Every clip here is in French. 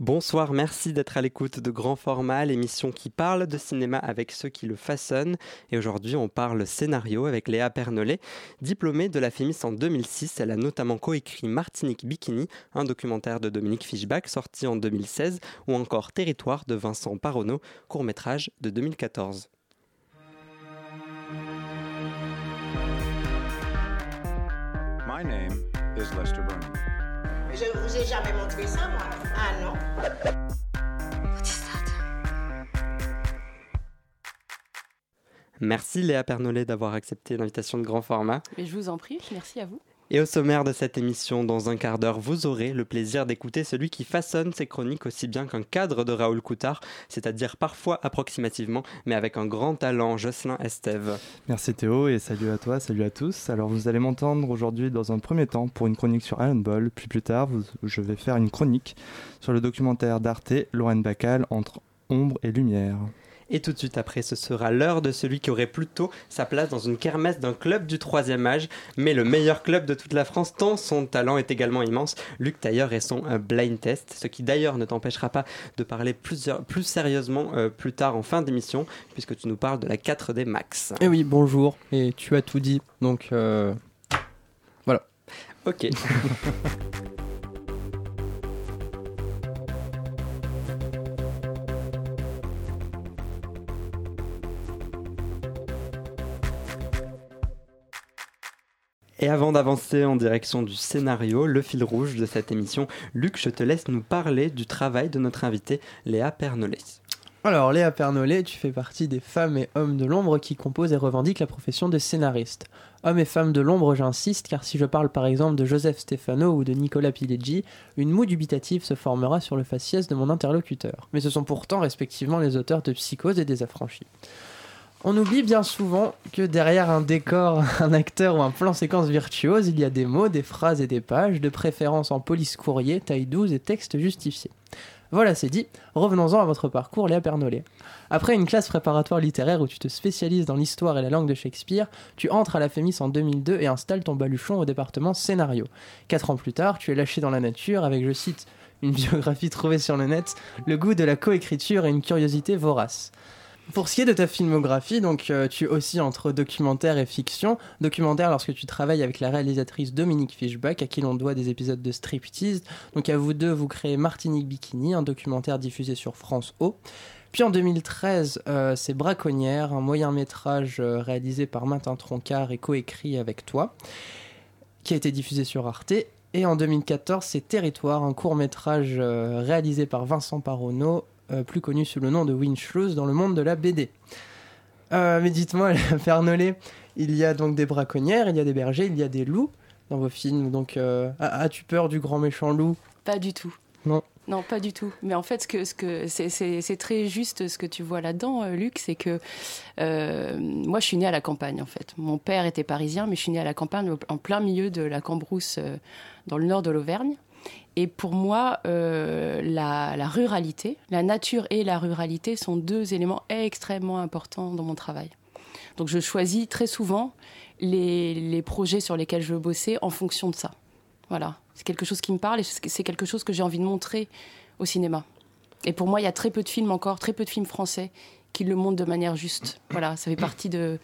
Bonsoir, merci d'être à l'écoute de Grand Format, l'émission qui parle de cinéma avec ceux qui le façonnent. Et aujourd'hui, on parle scénario avec Léa Pernolet. Diplômée de la FEMIS en 2006, elle a notamment coécrit Martinique Bikini, un documentaire de Dominique Fischbach sorti en 2016, ou encore Territoire de Vincent Paronneau, court-métrage de 2014. My name is Lester Burnham. Je vous ai jamais montré ça, moi. Ah non. Merci Léa Pernolet d'avoir accepté l'invitation de grand format. Mais je vous en prie, merci à vous. Et au sommaire de cette émission, dans un quart d'heure, vous aurez le plaisir d'écouter celui qui façonne ses chroniques aussi bien qu'un cadre de Raoul Coutard, c'est-à-dire parfois approximativement, mais avec un grand talent, Jocelyn Estève. Merci Théo et salut à toi, salut à tous. Alors vous allez m'entendre aujourd'hui dans un premier temps pour une chronique sur Alan Ball, puis plus tard je vais faire une chronique sur le documentaire d'Arte, Lorraine Bacal, entre ombre et lumière. Et tout de suite après, ce sera l'heure de celui qui aurait plutôt sa place dans une kermesse d'un club du troisième âge, mais le meilleur club de toute la France, tant son talent est également immense. Luc Tailleur et son euh, blind test, ce qui d'ailleurs ne t'empêchera pas de parler plus, plus sérieusement euh, plus tard en fin d'émission, puisque tu nous parles de la 4D Max. Eh oui, bonjour, et tu as tout dit, donc euh, voilà. Ok. Et avant d'avancer en direction du scénario, le fil rouge de cette émission, Luc, je te laisse nous parler du travail de notre invitée Léa Pernolet. Alors Léa Pernolet, tu fais partie des femmes et hommes de l'ombre qui composent et revendiquent la profession de scénariste. Hommes et femmes de l'ombre, j'insiste, car si je parle par exemple de Joseph Stefano ou de Nicolas Pileggi, une moue dubitative se formera sur le faciès de mon interlocuteur. Mais ce sont pourtant respectivement les auteurs de Psychose et des Affranchis. On oublie bien souvent que derrière un décor, un acteur ou un plan séquence virtuose, il y a des mots, des phrases et des pages, de préférence en police courrier, taille 12 et texte justifié. Voilà, c'est dit. Revenons-en à votre parcours, Léa Pernolet. Après une classe préparatoire littéraire où tu te spécialises dans l'histoire et la langue de Shakespeare, tu entres à la FEMIS en 2002 et installes ton baluchon au département scénario. Quatre ans plus tard, tu es lâché dans la nature avec, je cite, une biographie trouvée sur le net, le goût de la coécriture et une curiosité vorace. Pour ce qui est de ta filmographie, donc euh, tu aussi entre documentaire et fiction. Documentaire lorsque tu travailles avec la réalisatrice Dominique Fischbach, à qui l'on doit des épisodes de Striptease. Donc à vous deux, vous créez Martinique Bikini, un documentaire diffusé sur France O. Puis en 2013, euh, c'est Braconnière, un moyen métrage euh, réalisé par Martin Troncard et coécrit avec toi, qui a été diffusé sur Arte. Et en 2014, c'est Territoire, un court métrage euh, réalisé par Vincent Paronneau, plus connu sous le nom de Winchloose dans le monde de la BD. Euh, mais dites-moi, Fernolé, il y a donc des braconnières, il y a des bergers, il y a des loups dans vos films. Donc, euh, as-tu peur du grand méchant loup? Pas du tout. Non. Non, pas du tout. Mais en fait, ce que, ce que c'est très juste ce que tu vois là-dedans, euh, Luc, c'est que euh, moi, je suis née à la campagne, en fait. Mon père était parisien, mais je suis née à la campagne, en plein milieu de la Cambrousse, euh, dans le nord de l'Auvergne. Et pour moi, euh, la, ruralité, la nature et la ruralité sont deux éléments extrêmement importants dans mon travail. Donc je choisis très souvent les, les projets sur lesquels je veux bosser en fonction de ça. Voilà, c'est quelque chose qui me parle et c'est quelque chose que j'ai envie de montrer au cinéma. Et pour moi, il y a très peu de films encore, très peu de films français qui le montrent de manière juste. Voilà, ça fait partie de,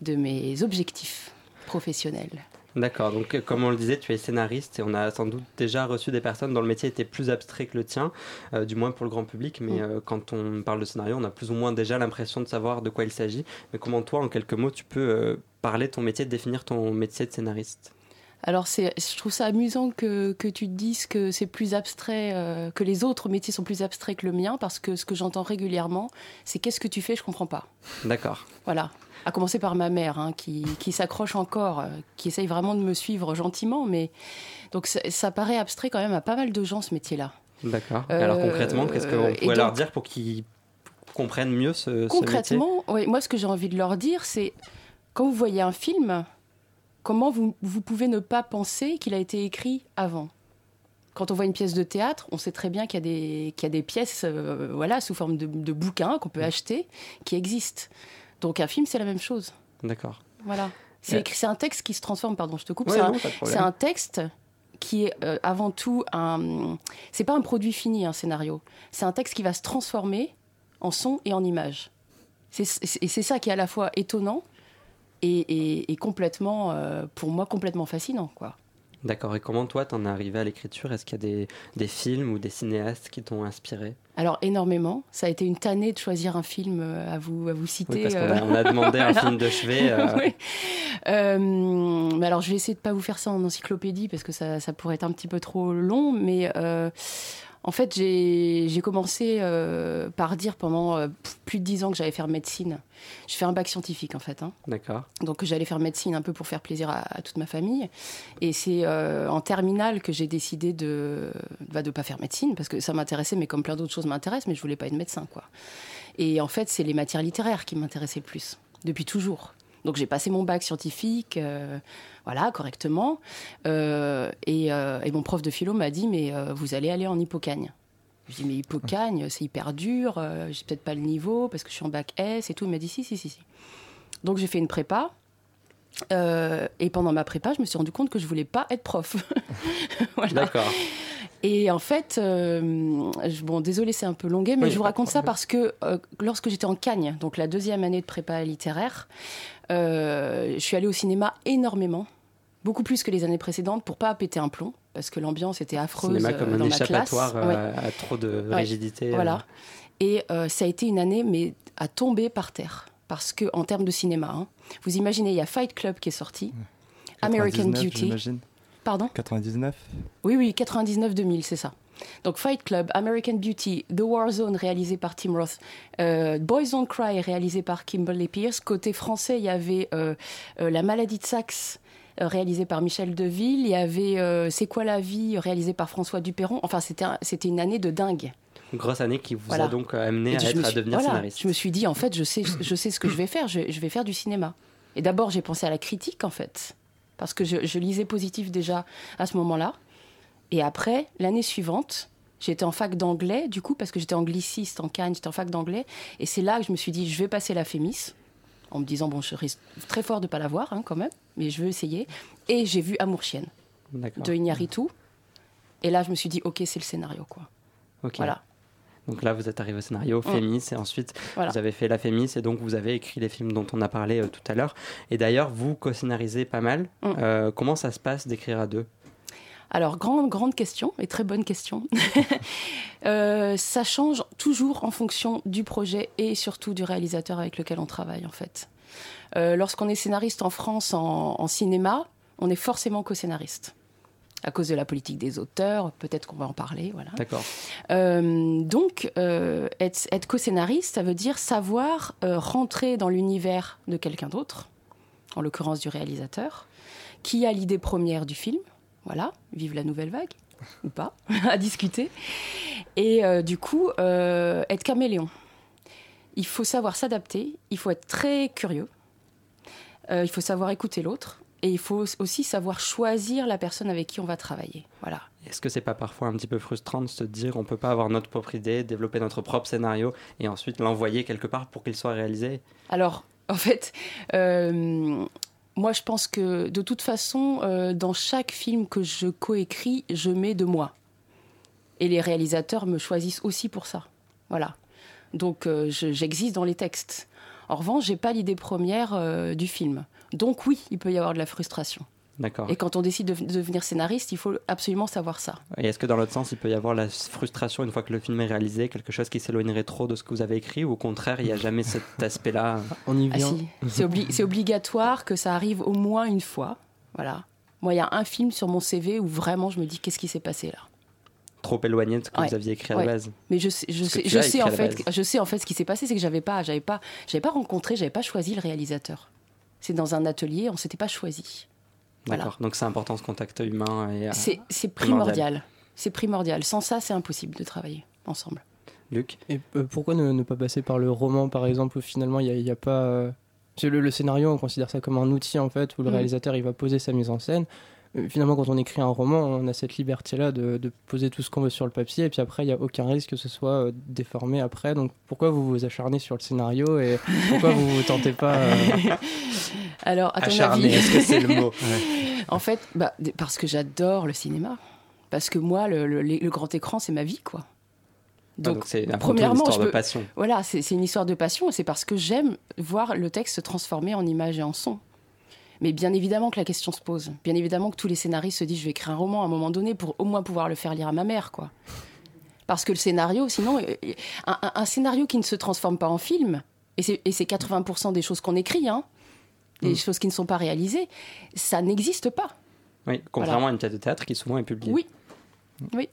de mes objectifs professionnels. D'accord, donc comme on le disait, tu es scénariste et on a sans doute déjà reçu des personnes dont le métier était plus abstrait que le tien, euh, du moins pour le grand public, mais euh, quand on parle de scénario, on a plus ou moins déjà l'impression de savoir de quoi il s'agit. Mais comment toi, en quelques mots, tu peux euh, parler de ton métier, définir ton métier de scénariste? Alors je trouve ça amusant que, que, tu te dises que c'est plus abstrait, euh, que les autres métiers sont plus abstraits que le mien, parce que ce que j'entends régulièrement, c'est qu'est-ce que tu fais, je comprends pas. D'accord. Voilà. À commencer par ma mère, hein, qui, qui s'accroche encore, euh, qui essaye vraiment de me suivre gentiment, mais donc ça, ça, paraît abstrait quand même à pas mal de gens ce métier-là. D'accord. Euh, Alors concrètement, qu'est-ce qu'on pourrait donc, leur dire pour qu'ils comprennent mieux ce, concrètement, ce métier? Oui, moi ce que j'ai envie de leur dire, c'est quand vous voyez un film, comment vous, vous, pouvez ne pas penser qu'il a été écrit avant? Quand on voit une pièce de théâtre, on sait très bien qu'il y, qu y, a des pièces euh, voilà, sous forme de, de bouquins qu'on peut oui. acheter qui existent. Donc un film, c'est la même chose. D'accord. Voilà. C'est un texte qui se transforme, pardon, je te coupe. Ouais, c'est un, un, texte qui est euh, avant tout un. C'est pas un produit fini, un scénario. C'est un texte qui va se transformer en son et en image. Et c'est ça qui est à la fois étonnant et, et- et complètement, euh, pour moi, complètement fascinant, quoi. D'accord. Et comment toi, t'en es arrivé à l'écriture? Est-ce qu'il y a des, des films ou des cinéastes qui t'ont inspiré Alors énormément. Ça a été une tannée de choisir un film euh, à vous à vous citer. Oui, parce qu'on euh. a, on a demandé un film de chevet. euh, Oui. Euh, mais alors, je vais essayer de pas vous faire ça en encyclopédie parce que ça, ça pourrait être un petit peu trop long. Mais en fait, j'ai commencé euh, par dire pendant euh, plus de dix ans que j'allais faire médecine. Je fais un bac scientifique en fait. hein. D'accord. Donc j'allais faire médecine un peu pour faire plaisir à, à toute ma famille. Et c'est euh, en terminale que j'ai décidé de bah, de pas faire médecine parce que ça m'intéressait, mais comme plein d'autres choses m'intéressent, mais je voulais pas être médecin quoi. Et en fait, c'est les matières littéraires qui m'intéressaient le plus depuis toujours. Donc j'ai passé mon bac scientifique, euh, voilà, correctement. Euh, et, euh, et mon prof de philo m'a dit mais vous allez aller en hippocagne. Je dis mais hippocagne, c'est hyper dur, j'ai peut-être pas le niveau parce que je suis en bac S et tout. Il m'a dit si si si si. Donc j'ai fait une prépa. Et pendant ma prépa, je me suis rendu compte que je voulais pas être prof. Voilà. D'accord. Et en fait, euh, je- bon, désolé, c'est un peu longué, mais Oui, je vous raconte ça parce que euh, lorsque j'étais en Cagne, donc la deuxième année de prépa littéraire, je suis allée au cinéma énormément, beaucoup plus que les années précédentes, pour pas péter un plomb, parce que l'ambiance était affreuse Cinéma euh, comme un dans ma classe. échappatoire Ouais. euh, à trop de rigidité. euh. Voilà. Et euh, ça a été une année, mais à tomber par terre. Parce que, en termes de cinéma, hein, vous imaginez, il y a Fight Club qui est sorti, American 99, Beauty. Pardon? 99. Oui, oui, 99-2000, c'est ça. Donc Fight Club, American Beauty, The War Zone réalisé par Tim Roth, euh, Boys Don't Cry réalisé par Kimberly Pierce. Côté français, il y avait euh, euh, La maladie de Saxe réalisé par Michel Deville. Il y avait C'est quoi la vie réalisé par François Duperron. Enfin, c'était un- c'était une année de dingue. Une grosse année qui vous Voilà. a donc amené à, être, devenir voilà, scénariste. Je me suis dit, en fait, je sais, je sais ce que je vais faire. Je, je vais faire du cinéma. Et d'abord, j'ai pensé à la critique, en fait. Parce que je, je lisais positif déjà à ce moment-là. Et après, l'année suivante, j'étais en fac d'anglais, du coup, parce que j'étais angliciste en Cannes, j'étais en fac d'anglais. Et c'est là que je me suis dit, je vais passer la Fémis. En me disant, bon, je risque très fort de pas l'avoir, hein, quand même. Mais je veux essayer. Et j'ai vu Amour Chienne de Iñárritu. Et là, je me suis dit, OK, c'est le scénario, quoi. Ok. Voilà. Donc là, vous êtes arrivé au scénario, Fémis, et ensuite Voilà. vous avez fait la Fémis, et donc vous avez écrit les films dont on a parlé euh, tout à l'heure. Et d'ailleurs, vous co-scénarisez pas mal. Mm. Euh, comment ça se passe d'écrire à deux? Alors, grande, grande question, et très bonne question. Euh, ça change toujours en fonction du projet et surtout du réalisateur avec lequel on travaille, en fait. Euh, Lorsqu'on est scénariste en France, en, en cinéma, on est forcément co-scénariste. À cause de la politique des auteurs, peut-être qu'on va en parler, voilà. D'accord. Euh, donc, euh, être, être co-scénariste, ça veut dire savoir euh, rentrer dans l'univers de quelqu'un d'autre, en l'occurrence du réalisateur, qui a l'idée première du film. Voilà, vive la nouvelle vague, ou pas, à discuter. Et euh, du coup, euh, être caméléon. Il faut savoir s'adapter, il faut être très curieux, euh, il faut savoir écouter l'autre, et il faut aussi savoir choisir la personne avec qui on va travailler. Voilà. Est-ce que c'est pas parfois un petit peu frustrant de se dire on peut pas avoir notre propre idée, développer notre propre scénario et ensuite l'envoyer quelque part pour qu'il soit réalisé? Alors, en fait, euh, moi, je pense que de toute façon, euh, dans chaque film que je coécris, je mets de moi. Et les réalisateurs me choisissent aussi pour ça. Voilà. Donc, euh, je- j'existe dans les textes. En revanche, j'ai pas l'idée première euh, du film. Donc, oui, il peut y avoir de la frustration. D'accord. Et quand on décide de de devenir scénariste, il faut absolument savoir ça. Et est-ce que dans l'autre sens, il peut y avoir la frustration une fois que le film est réalisé, quelque chose qui s'éloignerait trop de ce que vous avez écrit, ou au contraire, il n'y a jamais cet aspect-là? On y Ah vient. si, c'est obli- c'est obligatoire que ça arrive au moins une fois. Voilà. Moi, il y a un film sur mon CV où vraiment je me dis qu'est-ce qui s'est passé là? trop éloigné de ce que Ouais. vous aviez écrit à Ouais. la base Mais je sais, je sais, je en fait, je sais en fait ce qui s'est passé, c'est que j'avais pas, j'avais pas, j'avais pas rencontré, j'avais pas choisi le réalisateur. C'est dans un atelier, on s'était pas choisi. Voilà. D'accord. Donc c'est important ce contact humain. Et, euh, C'est c'est primordial. primordial. C'est primordial. Sans ça, c'est impossible de travailler ensemble. Luc Et euh, pourquoi ne, ne pas passer par le roman, par exemple, où finalement il n'y a, pas. euh, le, le scénario, on considère ça comme un outil, en fait, où le Mhm. réalisateur il va poser sa mise en scène. Euh, Finalement, quand on écrit un roman, on a cette liberté-là de, de poser tout ce qu'on veut sur le papier, et puis après, il n'y a aucun risque que ce soit euh, déformé après. Donc, pourquoi vous vous acharnez sur le scénario et pourquoi vous vous tentez pas euh, Alors, à ton Acharné, avis, est-ce que c'est le mot En fait, bah, parce que j'adore le cinéma. Parce que moi, le, le- le grand écran, c'est ma vie, quoi. Ah, Donc, c'est tout une premièrement, histoire je de passion. voilà, c'est c'est une histoire de passion et c'est parce que j'aime voir le texte se transformer en image et en son. Mais bien évidemment que la question se pose. Bien évidemment que tous les scénaristes se disent je vais écrire un roman à un moment donné pour au moins pouvoir le faire lire à ma mère, quoi. Parce que le scénario, sinon, euh, un, un- scénario qui ne se transforme pas en film, et c'est et c'est 80% des choses qu'on écrit, hein, des Mm. choses qui ne sont pas réalisées, ça n'existe pas. Oui, contrairement à une pièce de théâtre qui souvent est publiée. Oui.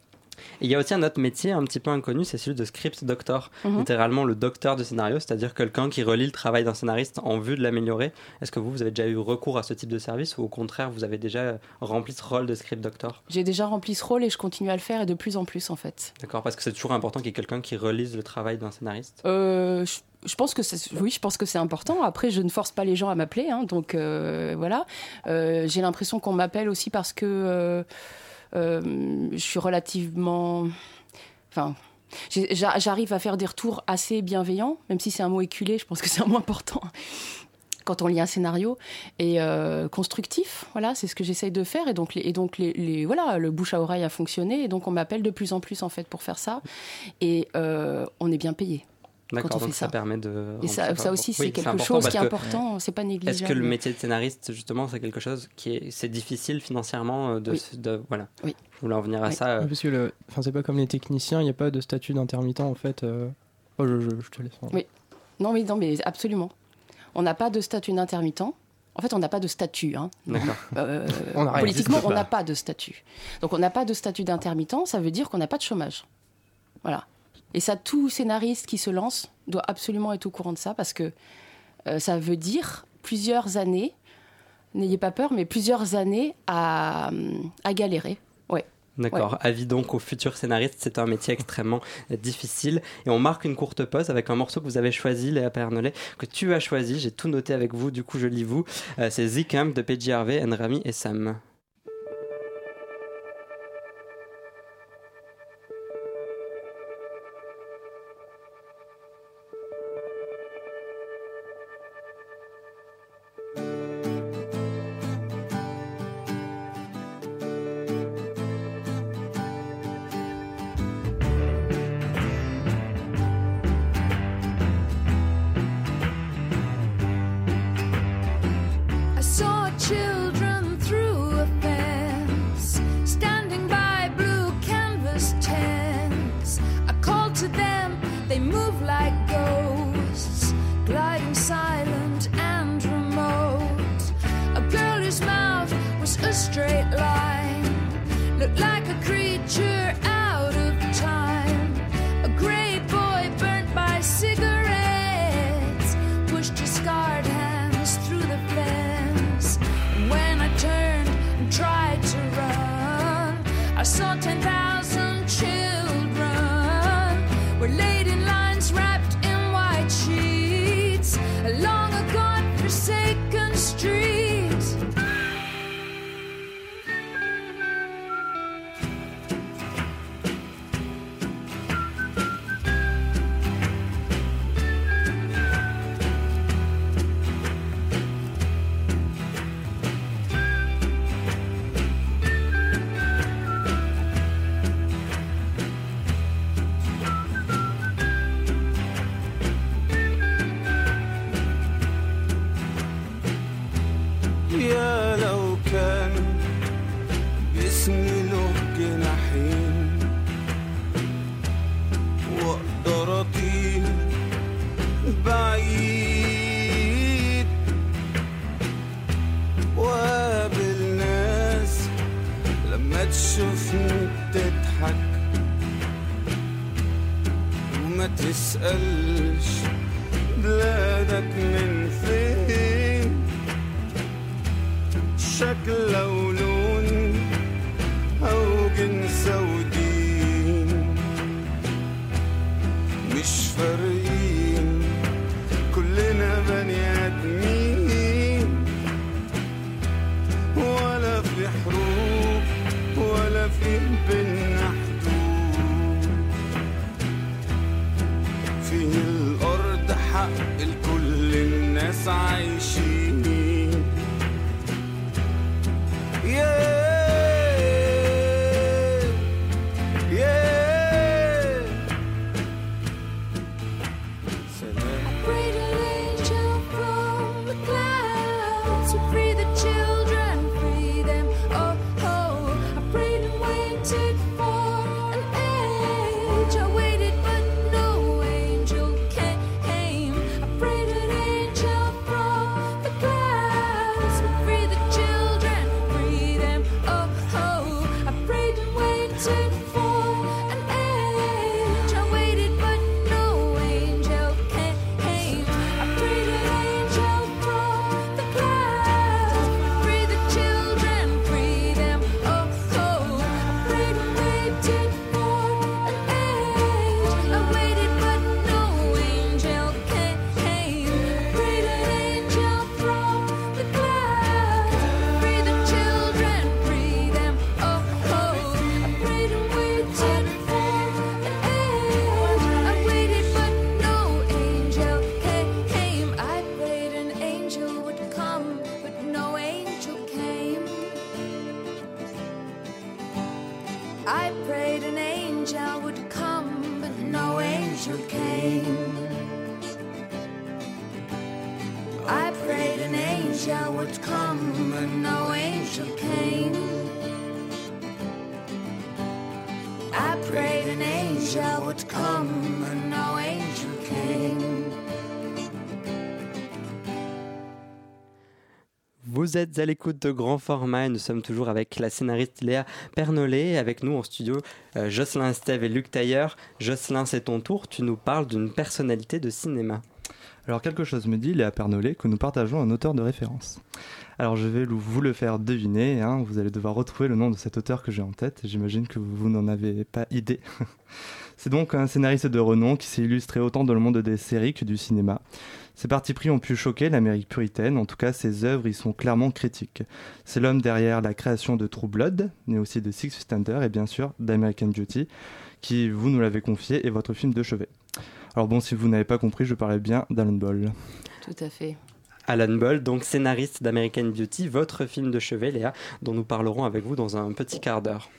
Et il y a aussi un autre métier un petit peu inconnu, c'est celui de script doctor. Mhm. Littéralement le docteur de scénario, c'est-à-dire quelqu'un qui relit le travail d'un scénariste en vue de l'améliorer. Est-ce que vous, vous avez déjà eu recours à ce type de service ou au contraire, vous avez déjà rempli ce rôle de script doctor? J'ai déjà rempli ce rôle et je continue à le faire et de plus en plus en fait. D'accord Parce que c'est toujours important qu'il y ait quelqu'un qui relise le travail d'un scénariste? Euh, je, je pense que c'est, oui, je pense que c'est important. Après, je ne force pas les gens à m'appeler, hein, donc euh, voilà. Euh, j'ai l'impression qu'on m'appelle aussi parce que euh, euh, je suis relativement, enfin. J'arrive à faire des retours assez bienveillants, même si c'est un mot éculé, je pense que c'est un mot important quand on lit un scénario et euh, constructif. Voilà, c'est ce que j'essaye de faire. Et donc, et donc les- voilà, le bouche à oreille a fonctionné. Et donc, on m'appelle de plus en plus en fait pour faire ça. Et euh, on est bien payé. D'accord, on donc fait ça. ça. permet de. Et ça, aussi, c'est Oui, quelque important chose qui est important. C'est pas négligeable. Est-ce que le métier de scénariste, justement, c'est quelque chose qui est, c'est difficile financièrement euh, de, Oui. de- voilà. Oui. Je voulais en venir à Oui. ça. euh, Parce que le... enfin, c'est pas comme les techniciens, il n'y a pas de statut d'intermittent en fait. euh. Oh, je, je- je te laisse. Oui. Non, mais non, mais absolument. On n'a pas de statut d'intermittent. En fait, on n'a pas de statut. hein. Euh, On politiquement, on n'a pas de statut. Donc, on n'a pas de statut d'intermittent. Ça veut dire qu'on n'a pas de chômage. Voilà. Et ça, tout scénariste qui se lance doit absolument être au courant de ça parce que euh, ça veut dire plusieurs années. N'ayez pas peur, mais plusieurs années à, à galérer. Ouais. D'accord. Avis donc aux futurs scénaristes, c'est un métier extrêmement euh, difficile. Et on marque une courte pause avec un morceau que vous avez choisi, Léa Pernolet, que tu as choisi. J'ai tout noté avec vous, du coup je lis vous. Euh, c'est The Camp de PJ Harvey, Rami et Sam. like sign Vous êtes à l'écoute de Grand Format et nous sommes toujours avec la scénariste Léa Pernollet. Avec nous en studio, euh, Jocelyn Estève et Luc Tailleur. Jocelyn, c'est ton tour. Tu nous parles d'une personnalité de cinéma. Alors quelque chose me dit, Léa Pernollet, que nous partageons un auteur de référence. Alors je vais vous le faire deviner, hein, vous allez devoir retrouver le nom de cet auteur que j'ai en tête, j'imagine que vous n'en avez pas idée. C'est donc un scénariste de renom qui s'est illustré autant dans le monde des séries que du cinéma. Ses partis pris ont pu choquer l'Amérique puritaine, en tout cas ses œuvres y sont clairement critiques. C'est l'homme derrière la création de True Blood, mais aussi de Six Under et bien sûr d'American Beauty, qui, vous nous l'avez confié, est votre film de chevet. Alors bon, si vous n'avez pas compris, je parlais bien d'Alan Ball. Tout à fait. Alan Ball, donc scénariste d'American Beauty, votre film de chevet, Léa, dont nous parlerons avec vous dans un petit quart d'heure.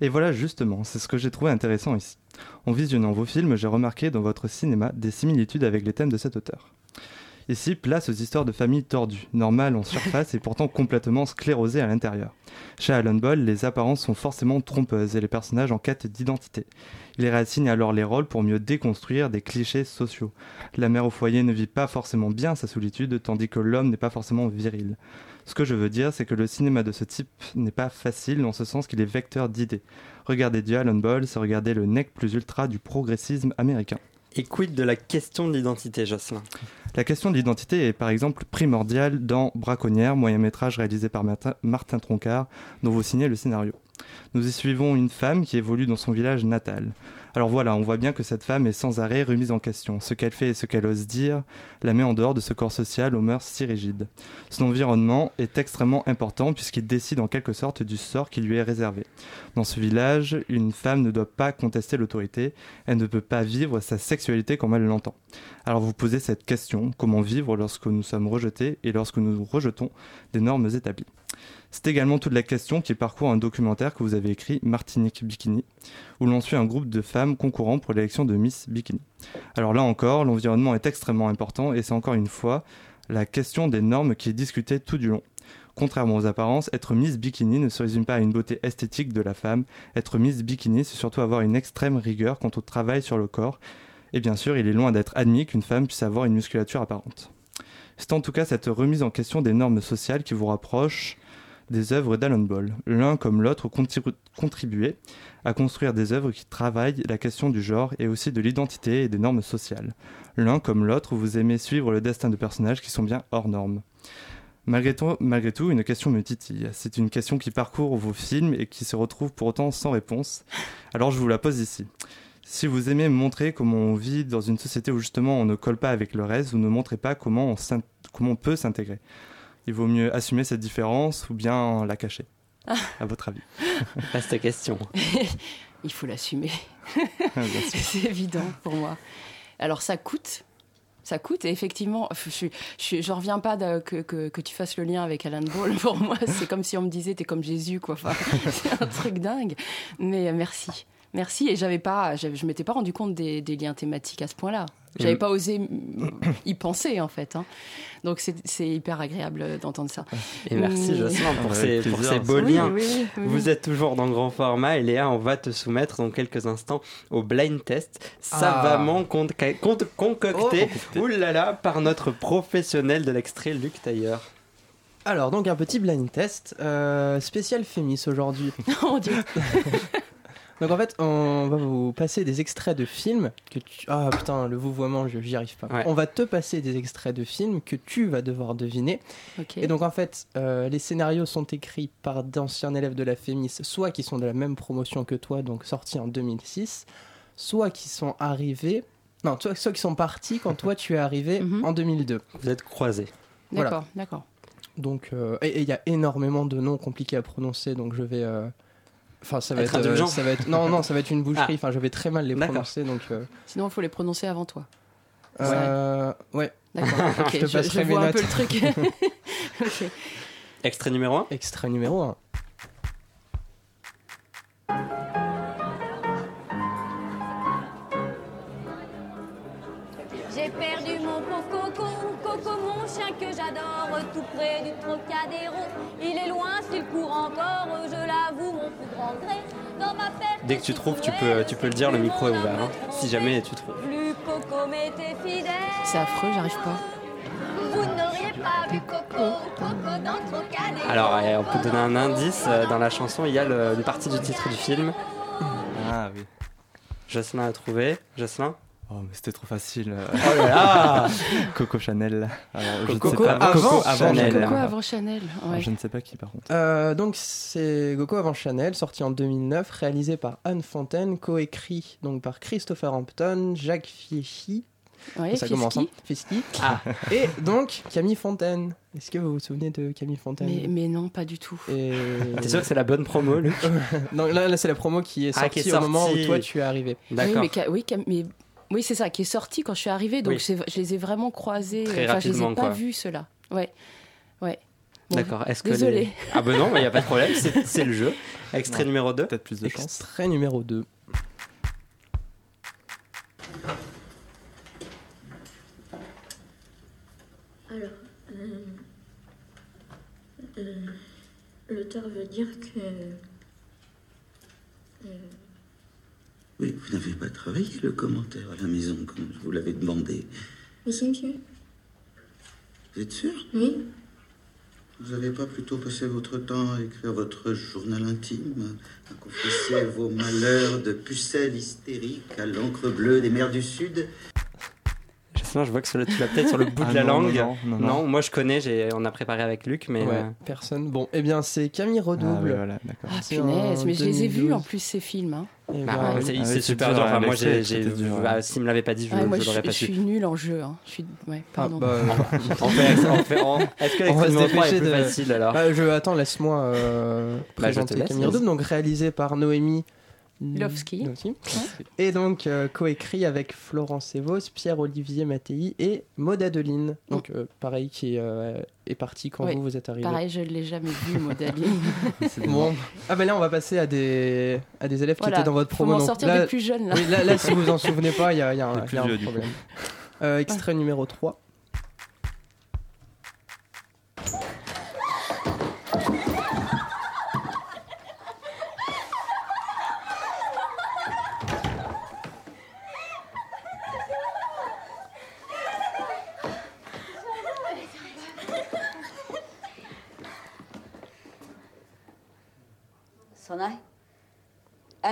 Et voilà justement, c'est ce que j'ai trouvé intéressant ici. En visionnant vos films, j'ai remarqué dans votre cinéma des similitudes avec les thèmes de cet auteur. Ici, place aux histoires de famille tordues, normales en surface et pourtant complètement sclérosées à l'intérieur. Chez Alan Ball, les apparences sont forcément trompeuses et les personnages en quête d'identité. Il réassigne alors les rôles pour mieux déconstruire des clichés sociaux. La mère au foyer ne vit pas forcément bien sa solitude, tandis que l'homme n'est pas forcément viril. Ce que je veux dire, c'est que le cinéma de ce type n'est pas facile en ce sens qu'il est vecteur d'idées. Regarder du Alan Ball, c'est regarder le nec plus ultra du progressisme américain. Et quid de la question de l'identité, Jocelyn? La question de l'identité est par exemple primordiale dans Braconnière, moyen métrage réalisé par Martin, Martin Troncard, dont vous signez le scénario. Nous y suivons une femme qui évolue dans son village natal. Alors voilà, on voit bien que cette femme est sans arrêt remise en question. Ce qu'elle fait et ce qu'elle ose dire la met en dehors de ce corps social aux mœurs si rigides. Son environnement est extrêmement important puisqu'il décide en quelque sorte du sort qui lui est réservé. Dans ce village, une femme ne doit pas contester l'autorité, elle ne peut pas vivre sa sexualité comme elle l'entend. Alors vous posez cette question, comment vivre lorsque nous sommes rejetés et lorsque nous rejetons des normes établies? C'est également toute la question qui parcourt un documentaire que vous avez écrit, Martinique Bikini, où l'on suit un groupe de femmes concourant pour l'élection de Miss Bikini. Alors là encore, l'environnement est extrêmement important et c'est encore une fois la question des normes qui est discutée tout du long. Contrairement aux apparences, être Miss Bikini ne se résume pas à une beauté esthétique de la femme. Être Miss Bikini, c'est surtout avoir une extrême rigueur quant au travail sur le corps. Et bien sûr, il est loin d'être admis qu'une femme puisse avoir une musculature apparente. C'est en tout cas cette remise en question des normes sociales qui vous rapproche des œuvres d'Alan Ball. L'un comme l'autre contribuaient à construire des œuvres qui travaillent la question du genre et aussi de l'identité et des normes sociales. L'un comme l'autre, vous aimez suivre le destin de personnages qui sont bien hors normes. Malgré tout, malgré tout, une question me titille. C'est une question qui parcourt vos films et qui se retrouve pour autant sans réponse. Alors je vous la pose ici. Si vous aimez montrer comment on vit dans une société où justement on ne colle pas avec le reste, vous ne montrez pas comment on peut s'intégrer il vaut mieux assumer cette différence ou bien la cacher Ah. À votre avis Vaste question. Il faut l'assumer. Ah. C'est évident pour moi. Alors ça coûte. Ça coûte et effectivement, je, je, reviens pas de- que, que, que tu fasses le lien avec Alan Ball. Pour moi, c'est comme si on me disait t'es comme Jésus, quoi. Enfin, c'est un truc dingue. Mais euh, merci. Merci. Et j'avais pas, j'avais- je m'étais pas rendu compte des, des liens thématiques à ce point-là. J'avais Et- pas osé y penser en fait. hein. Donc c'est c'est hyper agréable euh, d'entendre ça. Et merci Mm. Jocelyn pour, ces, pour ces beaux Oui, liens. oui, oui, oui. Vous êtes toujours dans grand format et Léa, on va te soumettre dans quelques instants au blind test savamment con- con- concocté Oh. oulala, par notre professionnel de l'extrait Luc Tailleur. Alors, donc un petit blind test euh, spécial Fémis aujourd'hui. Oh mon Dieu. Donc en fait, on va vous passer des extraits de films que tu... Ah putain, le vouvoiement, je- j'y arrive pas. Ouais. On va te passer des extraits de films que tu vas devoir deviner. Et donc en fait, euh, les scénarios sont écrits par d'anciens élèves de la Fémis, soit qui sont de la même promotion que toi, donc sortis en 2006, soit qui sont arrivés... Non, soit, soit qui sont partis quand toi tu es arrivé Mhm. en 2002. Vous êtes croisés. voilà. D'accord, d'accord. Donc, euh, et et il y a énormément de noms compliqués à prononcer, donc je vais. euh, Enfin, ça va Être être, euh, ça va être. Non, non, ça va être une boucherie. Ah. Enfin, je vais très mal les prononcer, donc. euh, Sinon, il faut les prononcer avant toi. euh, ouais. D'accord. Ok. Je te je, passerai je mes vois un peu le truc. Ok. Extrait numéro 1 Extrait numéro 1. Que j'adore, tout près du Trocadéro. Il est loin s'il court encore, je l'avoue mon plus grand gré. Dans ma perte Dès que tu trouves, tu peux, tu peux le dire, le micro est ouvert. hein, si jamais tu trouves. Plus Coco m'était fidèle. C'est affreux, j'arrive pas. Vous n'auriez pas vu Coco, Coco dans le Trocadéro. Alors, eh, on peut donner un indice. euh, Dans la chanson, il y a le- une partie du titre du film. Ah oui. Jocelyn a trouvé. Jocelyn? Oh, mais c'était trop facile. Oh là là Coco Chanel. Alors, je ne Coco sais pas. avant Coco Chanel. Chanel. Coco avant Chanel. Ouais. Je ne sais pas qui par contre. Euh, donc, c'est Coco avant Chanel, sorti en 2009, réalisé par Anne Fontaine, coécrit donc par Christopher Hampton, Jacques Fieschi. Ouais, ça Fieschi. commence, hein Fieschi. Ah. Et donc, Camille Fontaine. Est-ce que vous vous souvenez de Camille Fontaine Mais, mais non, pas du tout. Et... T'es sûr que c'est la bonne promo, Luc Non, là, là c'est la promo qui est Ah, sortie qui est au moment où toi tu es arrivé. Oui, D'accord. mais, oui, cam- mais- oui, c'est ça, qui est sorti quand je suis arrivée. Donc Oui. je les ai vraiment croisés. Très enfin, je les ai pas quoi. vus, ceux-là. Ouais. Ouais. Bon, D'accord. Est-ce que les- Ah ben non, il n'y a pas de problème. C'est c'est le jeu. Extrait Ouais. numéro 2. Peut-être plus de chance. Extrait numéro 2. Alors, euh, euh, l'auteur veut dire que. euh, Oui, vous n'avez pas travaillé le commentaire à la maison comme je vous l'avais demandé. Si, monsieur Vous êtes sûr? Oui. Vous n'avez pas plutôt passé votre temps à écrire votre journal intime, à confesser vos malheurs de pucelle hystérique à l'encre bleue des mers du Sud? Jocelyn, je vois que tu l'as peut-être sur le bout Ah de la non, langue. non, non, non. moi je connais. j'ai- On a préparé avec Luc, mais ouais, euh, personne. Bon, eh bien, c'est Camille Ah, Redouble. voilà, d'accord. Ah, punaise, en mais je les ai vus 2012. en plus, ces films. hein. Eh bah, ben, c'est Ah oui, c'est c'est super dur, dur. Enfin, moi, j'ai, j'ai- bah, s'il me l'avait pas dit, je, Ouais, moi, je je, l'aurais suis- pas je su. suis nulle en jeu. hein. Je suis... Ouais, ah, pardon. bah, On fait, on fait, Est-ce que numéro 3 est dépêcher plus de- facile alors bah, je, attends, laisse-moi euh, Bah, je te présenter laisse, Camille. Redouble, donc réalisé par Noémie Lovski. Lovski. Et donc euh, coécrit avec Florence Evos, Pierre-Olivier Mattei et Maud Adeline. Donc euh, pareil, qui euh, est parti quand vous, vous êtes arrivé. Pareil, je ne l'ai jamais vu, Modaline. Bon, ah bah là on va passer à des, à des élèves Voilà, qui étaient dans votre faut promo. m'en donc sortir là, des plus jeunes, là. Oui, là, là, si vous en souvenez pas, il y a, il y a un, y a un vieux, du coup. problème. Euh, extrait numéro 3.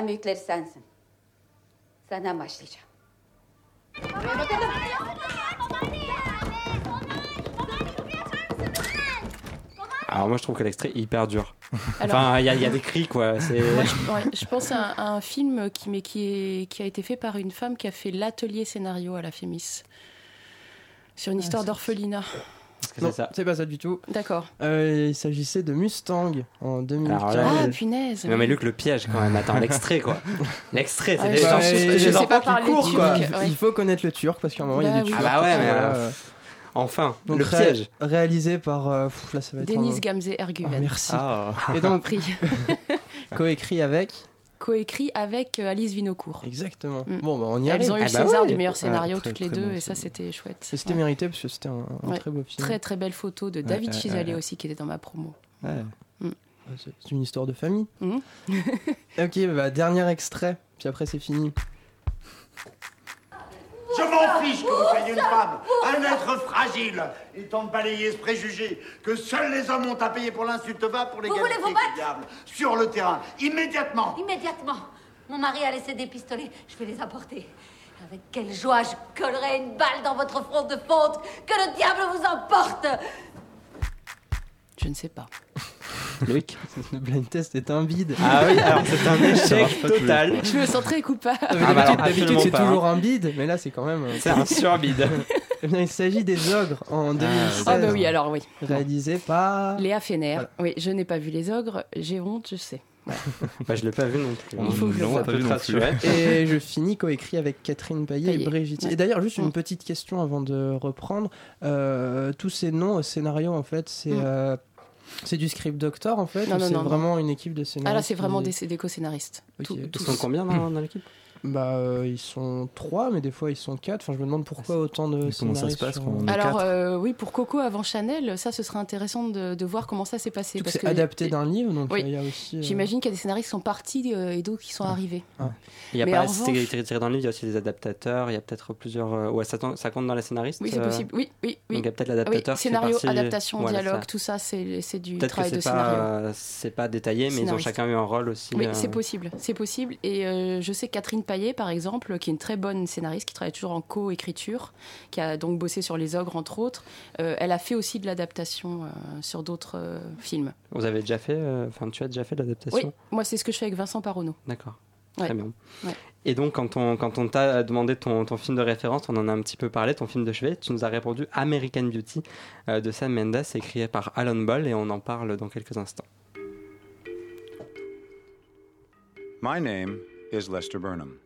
En büyükleri sensin. Senden başlayacağım. Alors moi je trouve que l'extrait est hyper dur. Alors- Enfin, il y, a- il y a des cris quoi. C'est... Moi, je, ouais, je pense à, un- à un film qui, mais qui, est, qui a été fait par une femme qui a fait l'atelier scénario à la Fémis. Sur une histoire d'orphelinat. Est-ce que Non, c'est ça c'est pas ça du tout. D'accord. Euh, il s'agissait de Mustang en 2015. Alors là, Ah, Euh, punaise. Non mais Luc, le piège quand même. Attends, l'extrait quoi. L'extrait, c'est Ah, des je gens- je des sais pas qui parler courent, turc. quoi. Il- ouais. Il faut connaître le turc parce qu'à un moment il y a Bah des oui. turcs. Ah bah ouais, mais alors, euh, Enfin, donc le ré- piège. réalisé par. euh, pff, là, ça va être Denise un- Gamze Ah, Erguven. merci. Ah, Et donc, coécrit avec coécrit avec euh, Alice Vinocourt. Exactement. Mm. Bon, bah, on y Elles arrive. ont eu le Ah bah César ouais. du meilleur Ouais, scénario très, toutes les deux bon et ça c'était chouette. Et C'était mérité parce que c'était un, un Ouais. très beau film. Très très belle photo de David Chisalet aussi qui était dans ma promo. Ouais, C'est une histoire de famille. Mhm. ok, bah, dernier extrait, puis après c'est fini. Je m'en fiche que vous soyez une femme, un être fragile. De balayer ce préjugé que seuls les hommes ont à payer pour l'insulte va pour les Vous voulez vous battre diable. Sur le terrain, immédiatement. Immédiatement. Mon mari a laissé des pistolets. Je vais les apporter. Avec quelle joie je collerai une balle dans votre front de fonte. Que le diable vous emporte. Je ne sais pas. Loïc Le blind test est un bide. Ah oui, alors c'est un échec total. Je me sens très coupable. Ah, Ah, bah D'habitude, c'est toujours un bide, mais là c'est quand même. euh, C'est un surbide. Eh bien, il s'agit des ogres en 2016. Ah bah oui, alors oui. Réalisé par. Léa Fener. Voilà. Oui, je n'ai pas vu les ogres. J'ai honte, je sais. Bah, je l'ai pas vu non plus. Il faut que je le Non, voie. pas vu non plus. rassurer. Et je finis coécrit avec Catherine Payet et. Brigitte. Ouais. Et d'ailleurs, juste une Mm. petite question avant de reprendre. Euh, tous ces noms au scénario, en fait, c'est. Mm. euh, c'est du script doctor en fait Non, non, c'est non, non. vraiment une équipe de scénaristes Ah là, c'est vraiment qui- des, des co-scénaristes. Ok. Tout- Ils Ils tous. sont combien dans, dans l'équipe? Bah, euh, ils sont trois, mais des fois ils sont quatre. Enfin, je me demande pourquoi autant de Mais comment ça se passe sur- quand on est Alors quatre euh, oui, pour Coco avant Chanel, ça ce serait intéressant de, de voir comment ça s'est passé. Parce c'est que adapté d'un livre, donc Oui. il y a aussi. euh, J'imagine qu'il y a des scénaristes qui sont partis euh, et d'autres qui sont arrivés. Il y a Mais pas c'est revanche- tiré le livre, il y a aussi des adaptateurs, il y a peut-être plusieurs. euh, Ouais, ça, compte dans les scénaristes Oui, c'est euh, possible. Oui, oui, oui. Donc il y a peut-être Ah oui, l'adaptateur. qui fait scénario, partie- adaptation, Voilà, dialogue, ça. tout ça, c'est c'est du Peut-être que travail de c'est scénario. pas, c'est pas détaillé, mais ils ont Scénariste. chacun eu un rôle aussi. Oui, euh, c'est possible, c'est possible. Et euh, je sais que Catherine Payet, par exemple, qui est une très bonne scénariste, qui travaille toujours en co-écriture, qui a donc bossé sur Les Ogres, entre autres, euh, elle a fait aussi de l'adaptation euh, sur d'autres euh, films. Vous avez déjà fait, euh, enfin tu as déjà fait de Oui, l'adaptation moi c'est ce que je fais avec Vincent Paronneau. D'accord. Ouais. Très bien. Ouais. Et donc, quand on, quand on t'a demandé ton, ton film de référence, on en a un petit peu parlé, ton film de chevet, tu nous as répondu American Beauty euh, de Sam Mendes, écrit par Alan Ball, et on en parle dans quelques instants. My name is Lester Burnham.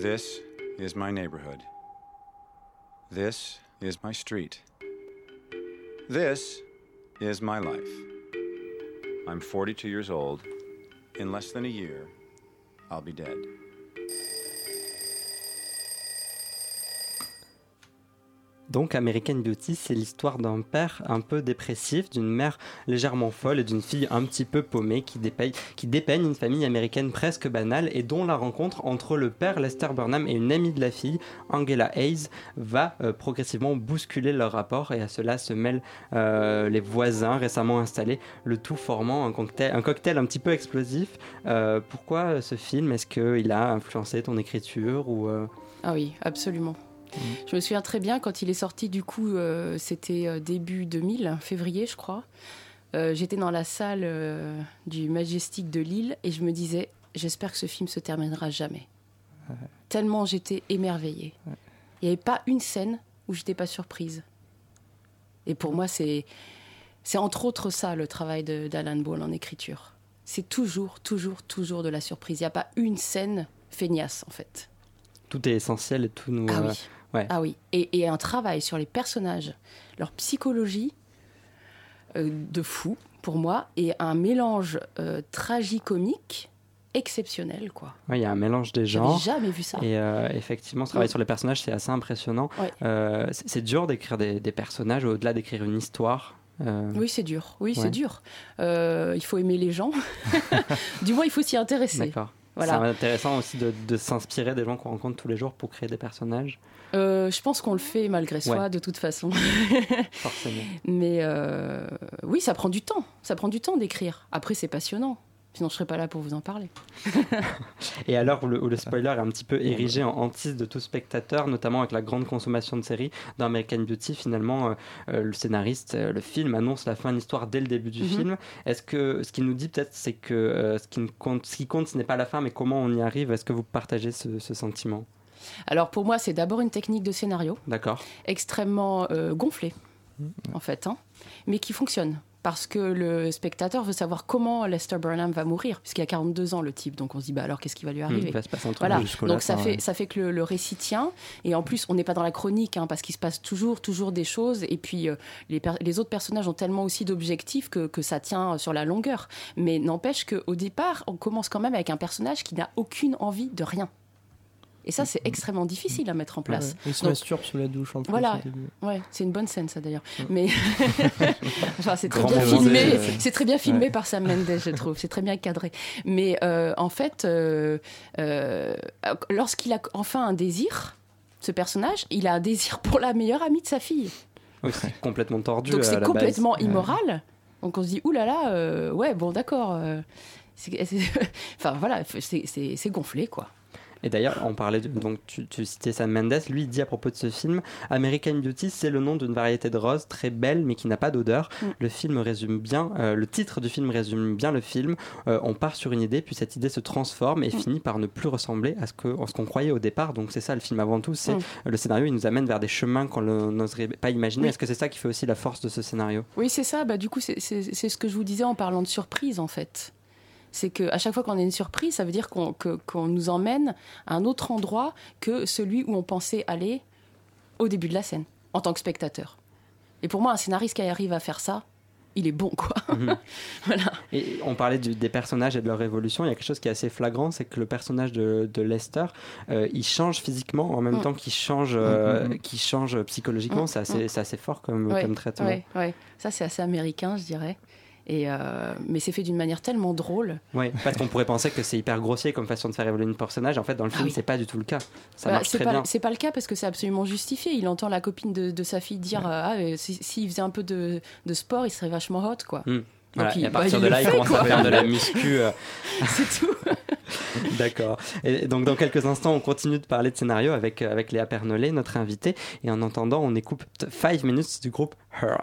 This is my neighborhood. This is my street. This is my life. I'm 42 years old. In less than a year, I'll be dead. Donc, American Beauty, c'est l'histoire d'un père un peu dépressif, d'une mère légèrement folle et d'une fille un petit peu paumée qui, dépaille- qui dépeigne une famille américaine presque banale et dont la rencontre entre le père Lester Burnham et une amie de la fille, Angela Hayes, va euh, progressivement bousculer leur rapport et à cela se mêlent euh, les voisins récemment installés, le tout formant un cocktail un, cocktail petit peu explosif. Euh, pourquoi ce film? Est-ce qu'il a influencé ton écriture Ah oui, absolument. Je me souviens très bien quand il est sorti, du coup, euh, c'était euh, début 2000, février, je crois. Euh, J'étais dans la salle euh, du Majestic de Lille et je me disais, j'espère que ce film se terminera jamais. Tellement j'étais émerveillée. Il n'y avait pas une scène où j'étais pas surprise. Et pour moi, c'est c'est entre autres ça le travail de- d'Alan Ball en écriture. C'est toujours, toujours, toujours de la surprise. Il n'y a pas une scène feignasse en fait. tout est essentiel et tout nous. Ah euh, oui. Ouais. Ah oui. Et, et un travail sur les personnages, leur psychologie euh, de fou pour moi, et un mélange euh, tragicomique exceptionnel quoi. Ouais, il y a un mélange des J'avais genres. jamais vu ça. Et euh, effectivement, ce travail Ouais. sur les personnages, c'est assez impressionnant. Ouais. Euh, c'est dur d'écrire des, des personnages au-delà d'écrire une histoire. Euh, Oui, c'est dur. Oui, c'est dur. Il faut aimer les gens. du moins, il faut s'y intéresser. D'accord. Voilà. C'est intéressant aussi de, de s'inspirer des gens qu'on rencontre tous les jours pour créer des personnages, Euh, je pense qu'on le fait malgré soi, Ouais. de toute façon. forcément. Mais euh, oui, ça prend du temps. Ça prend du temps d'écrire. Après, c'est passionnant. Sinon, je serais pas là pour vous en parler. Et à l'heure où le, où le spoiler est un petit peu érigé en hantise de tout spectateur, notamment avec la grande consommation de séries dans American Beauty, finalement, euh, le scénariste, euh, le film annonce la fin de l'histoire dès le début du Mhm. film. Est-ce que ce qu'il nous dit peut-être, c'est que euh, ce, qui ne compte, ce qui compte, ce n'est pas la fin, mais comment on y arrive? Est-ce que vous partagez ce, ce sentiment? Alors, pour moi, c'est d'abord une technique de scénario D'accord. extrêmement euh, gonflée, en fait, hein, mais qui fonctionne. parce que le spectateur veut savoir comment Lester Burnham va mourir, puisqu'il a 42 ans le type, donc on se dit bah alors qu'est-ce qui va lui Hmm, arriver? il va se passer un truc Voilà, donc ça fait ouais. ça fait que le, le récit tient, et en plus on n'est pas dans la chronique, hein, parce qu'il se passe toujours toujours des choses, et puis euh, les, autres personnages ont tellement aussi d'objectifs que, que ça tient sur la longueur. Mais n'empêche qu'au départ, on commence quand même avec un personnage qui n'a aucune envie de rien. Et ça, c'est extrêmement difficile à mettre en place. Ouais, il se Donc, masturbe sous la douche en plus. voilà, ouais, c'est une bonne scène ça d'ailleurs. Mais enfin, c'est très bien filmé, de- c'est très bien filmé Ouais. par Sam Mendes, je trouve. C'est très bien cadré. Mais euh, en fait, euh, euh, lorsqu'il a enfin un désir, ce personnage, il a un désir pour la meilleure amie de sa fille. Oui, c'est complètement tordu. Donc c'est complètement base. immoral. Donc on se dit, oulala, là là, euh, ouais, bon, d'accord. euh, enfin voilà, c'est gonflé quoi. Et d'ailleurs, on parlait de, donc tu, tu citais Sam Mendes, lui il dit à propos de ce film, American Beauty, c'est le nom d'une variété de rose très belle mais qui n'a pas d'odeur. Mm. Le film résume bien, euh, le titre du film résume bien le film. Euh, on part sur une idée, puis cette idée se transforme et Mm. finit par ne plus ressembler à ce que, à ce qu'on croyait au départ. Donc c'est ça le film avant tout, c'est Mm. le scénario, il nous amène vers des chemins qu'on n'oserait pas imaginer. Oui. Est-ce que c'est ça qui fait aussi la force de ce scénario? Oui, c'est ça. Bah, du coup, c'est ce que je vous disais en parlant de surprise, en fait. C'est qu'à chaque fois qu'on a une surprise, ça veut dire qu'on nous emmène à un autre endroit que celui où on pensait aller au début de la scène, en tant que spectateur. Et pour moi, un scénariste qui arrive à faire ça, il est bon, quoi. Mhm. Et on parlait du- des personnages et de leur évolution. Il y a quelque chose qui est assez flagrant, c'est que le personnage de, de Lester, euh, il change physiquement en même Mm. temps qu'il change, euh, Mm, mm, qu'il change psychologiquement. C'est assez, c'est assez fort comme, Ouais, comme traitement. ouais, ouais. Ça, c'est assez américain, je dirais. Et euh, mais c'est fait d'une manière tellement drôle. Oui, parce qu'on pourrait penser que c'est hyper grossier comme façon de faire évoluer un personnage. En fait, dans le film, oui. c'est pas du tout le cas. Ça Bah, marche très pas, bien. C'est pas le cas parce que c'est absolument justifié. Il entend la copine de, de sa fille dire ah, euh, si- s'il faisait un peu de, de sport, il serait vachement hot, quoi. Mm. Voilà, il- et à bah, partir de le là, il commence quoi. à faire de la muscu. euh, c'est tout. D'accord. Et donc dans quelques instants, on continue de parler de scénario avec, avec Léa Pernollet, notre invitée. Et en entendant, on écoute 5 minutes du groupe Her.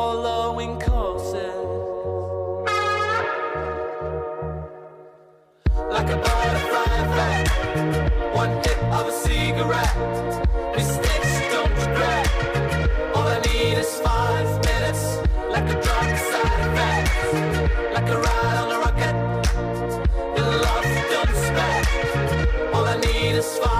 following courses. Like a butterfly effect, one hit of a cigarette. Mistakes don't regret. All I need is five minutes. Like a drug side effect, like a ride on a rocket. The love don't expect. All I need is five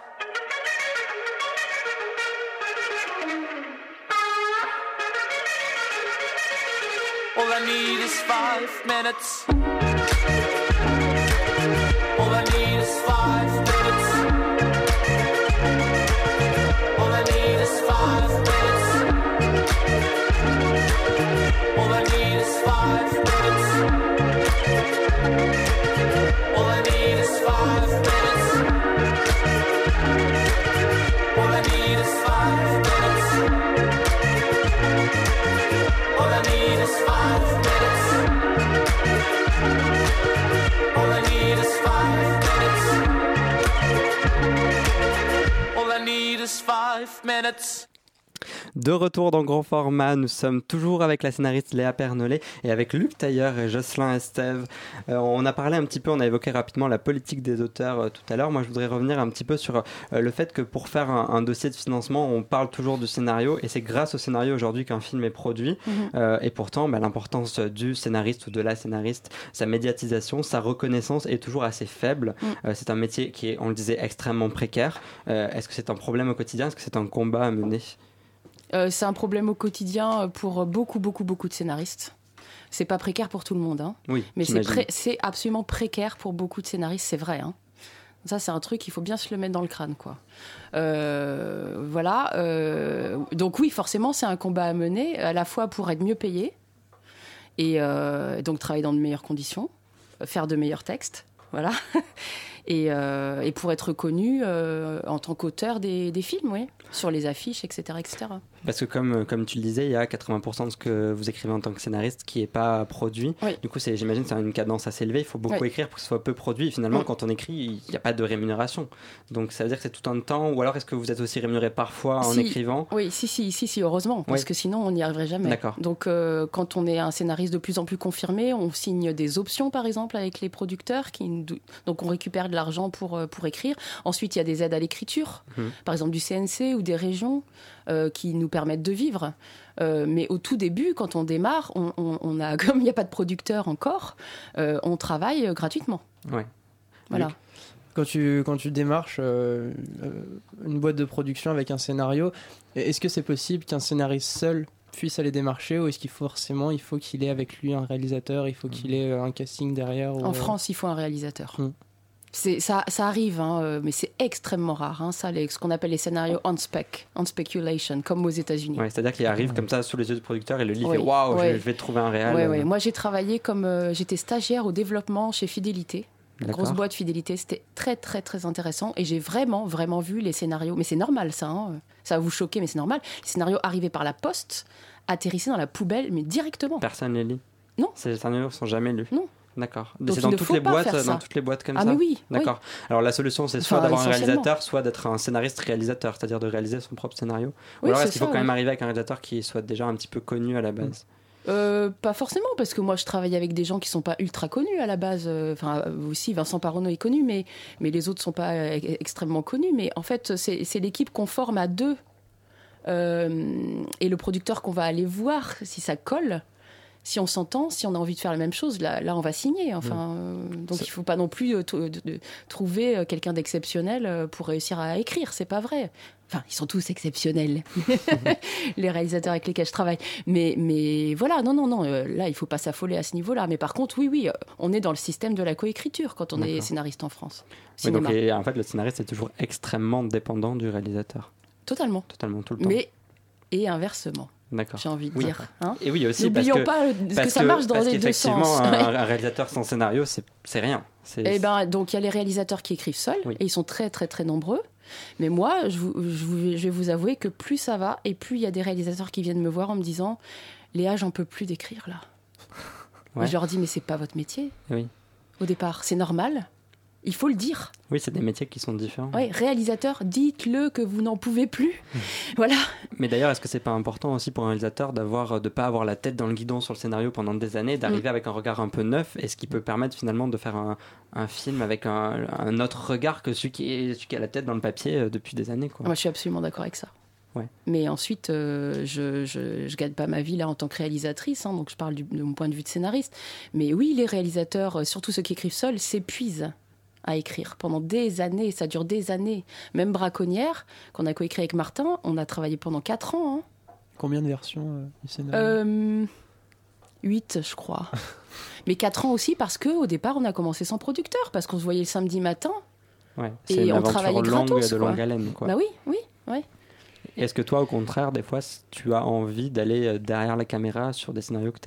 All I need is five minutes. De retour dans grand format, nous sommes toujours avec la scénariste Léa Pernollet et avec Luc Tailleur et Jocelyn Estève. Euh, on a parlé un petit peu, on a évoqué rapidement la politique des auteurs euh, tout à l'heure. Moi, je voudrais revenir un petit peu sur euh, le fait que pour faire un, un dossier de financement, on parle toujours du scénario et c'est grâce au scénario aujourd'hui qu'un film est produit. Mhm. Euh, et pourtant, bah, l'importance du scénariste ou de la scénariste, sa médiatisation, sa reconnaissance est toujours assez faible. Euh, c'est un métier qui est, on le disait, extrêmement précaire. Est-ce que c'est un problème au quotidien? Est-ce que c'est un combat à mener? C'est un problème au quotidien pour beaucoup, beaucoup, beaucoup de scénaristes. C'est pas précaire pour tout le monde, hein. Oui, mais c'est pré- absolument précaire pour beaucoup de scénaristes, c'est vrai. Hein. Ça, c'est un truc, il faut bien se le mettre dans le crâne, quoi. Euh, voilà. euh, donc oui, forcément, c'est un combat à mener, à la fois pour être mieux payé et euh, donc travailler dans de meilleures conditions, faire de meilleurs textes, voilà. Et, euh, et pour être reconnu euh, en tant qu'auteur des, des films, oui, sur les affiches, etc., etc. Parce que comme, comme tu le disais, il y a 80% de ce que vous écrivez en tant que scénariste qui n'est pas produit. Du coup, j'imagine c'est une cadence assez élevée. Il faut beaucoup Oui. écrire pour que ce soit peu produit. Et finalement, quand on écrit, il n'y a pas de rémunération. Donc ça veut dire que c'est tout un temps. Ou alors est-ce que vous êtes aussi rémunéré parfois en Si. écrivant? Oui, si, si, si, si, heureusement, parce que sinon on n'y arriverait jamais. D'accord. Donc euh, quand on est un scénariste de plus en plus confirmé, on signe des options par exemple avec les producteurs, qui donc on récupère de l'argent pour, euh, pour écrire. Ensuite il y a des aides à l'écriture, Mhm. par exemple du CNC ou des régions euh, qui nous permettent de vivre. Euh, mais au tout début, quand on démarre, on, on- on a, comme il n'y a pas de producteur encore, euh, on travaille gratuitement. Ouais. Voilà. Quand tu, quand tu démarches euh, une boîte de production avec un scénario, est-ce que c'est possible qu'un scénariste seul puisse aller démarcher ou est-ce qu'il faut forcément il faut qu'il ait avec lui un réalisateur, il faut qu'il ait un casting derrière ou, En France, il faut un réalisateur. Hmm. Ça, ça arrive, hein, euh, mais c'est extrêmement rare. hein, ça, les- ce qu'on appelle les scénarios on spec, on speculation, comme aux États-Unis. Ouais, C'est-à-dire qu'il arrive comme ça sous les yeux du producteur et le lit Oui, fait Waouh, je- ouais. je vais trouver un réel. Ouais. Moi, j'ai travaillé comme euh, j'étais stagiaire au développement chez Fidélité. Grosse boîte Fidélité, c'était très très très intéressant et j'ai vraiment vraiment vu les scénarios. Mais c'est normal ça, hein, ça va vous choquer, mais c'est normal. Les scénarios arrivaient par la poste, atterrissaient dans la poubelle, mais directement. Personne les lit Non. Ces scénarios sont jamais lus Non. D'accord. C'est dans toutes les boîtes, dans toutes les boîtes comme Ah, ça. mais oui, oui. D'accord. Alors la solution, c'est soit Enfin, d'avoir un réalisateur, soit d'être un scénariste réalisateur, c'est-à-dire de réaliser son propre scénario. Ou Oui, alors c'est est-ce qu'il faut quand même arriver avec un réalisateur qui soit déjà un petit peu connu à la base? Euh, pas forcément, parce que moi je travaille avec des gens qui sont pas ultra connus à la base. Euh, Enfin, aussi, Vincent Parono est connu, mais, mais les autres sont pas euh, e- extrêmement connus. Mais en fait, c'est c'est l'équipe qu'on forme à deux. Euh, et le producteur qu'on va aller voir, si ça colle, si on s'entend, si on a envie de faire la même chose, là, là on va signer. Enfin, euh, donc il faut pas non plus euh, t- de- de- trouver euh, quelqu'un d'exceptionnel pour réussir à écrire. C'est pas vrai. Enfin, ils sont tous exceptionnels, les réalisateurs avec lesquels je travaille. Mais, mais voilà, non, non, non, euh, là, il faut pas s'affoler à ce niveau-là. Mais par contre, oui, oui, on est dans le système de la coécriture quand on est scénariste en France. Oui, donc, et en fait, le scénariste est toujours extrêmement dépendant du réalisateur. Totalement. Totalement, tout le temps. Mais, et inversement. J'ai envie de Oui. dire. hein. Et oui, aussi N'oublions pas euh, que parce ça marche dans parce les deux sens. Un, un réalisateur sans scénario, c'est rien. C'est- Eh ben, donc il y a les réalisateurs qui écrivent seuls, et ils sont très très très nombreux. Mais moi, je, vous- je vous- je vais vous avouer que plus ça va, et plus il y a des réalisateurs qui viennent me voir en me disant Léa, j'en peux plus d'écrire là. Ouais. Et je leur dis Mais c'est pas votre métier Oui. au départ, c'est normal. Il faut le dire. Oui, c'est des métiers qui sont différents. Ouais, réalisateur, dites-le que vous n'en pouvez plus. voilà. Mais d'ailleurs, est-ce que c'est pas important aussi pour un réalisateur d'avoir, de pas avoir la tête dans le guidon sur le scénario pendant des années, d'arriver Mm. avec un regard un peu neuf, et ce qui peut permettre finalement de faire un, un film avec un, un autre regard que celui qui, est, celui qui a la tête dans le papier euh, depuis des années, quoi. Moi, je suis absolument d'accord avec ça. Ouais. Mais ensuite, euh, je, je, je gagne pas ma vie là en tant que réalisatrice, hein, donc je parle du- de mon point de vue de scénariste. Mais oui, les réalisateurs, euh, surtout ceux qui écrivent seuls, s'épuisent. À écrire pendant des années. Ça dure des années. Même Braconnière, qu'on a coécrit avec Martin, on a travaillé pendant 4 ans. hein. Combien de versions euh, du scénario Euh, 8, je crois. Mais 4 ans aussi parce qu'au départ, on a commencé sans producteur, parce qu'on se voyait le samedi matin. Ouais, Et une on travaillait longue gratos, de longue haleine. Quoi. Bah oui, oui, oui. Est-ce que toi, au contraire, des fois, tu as envie d'aller euh, derrière la caméra sur des scénarios que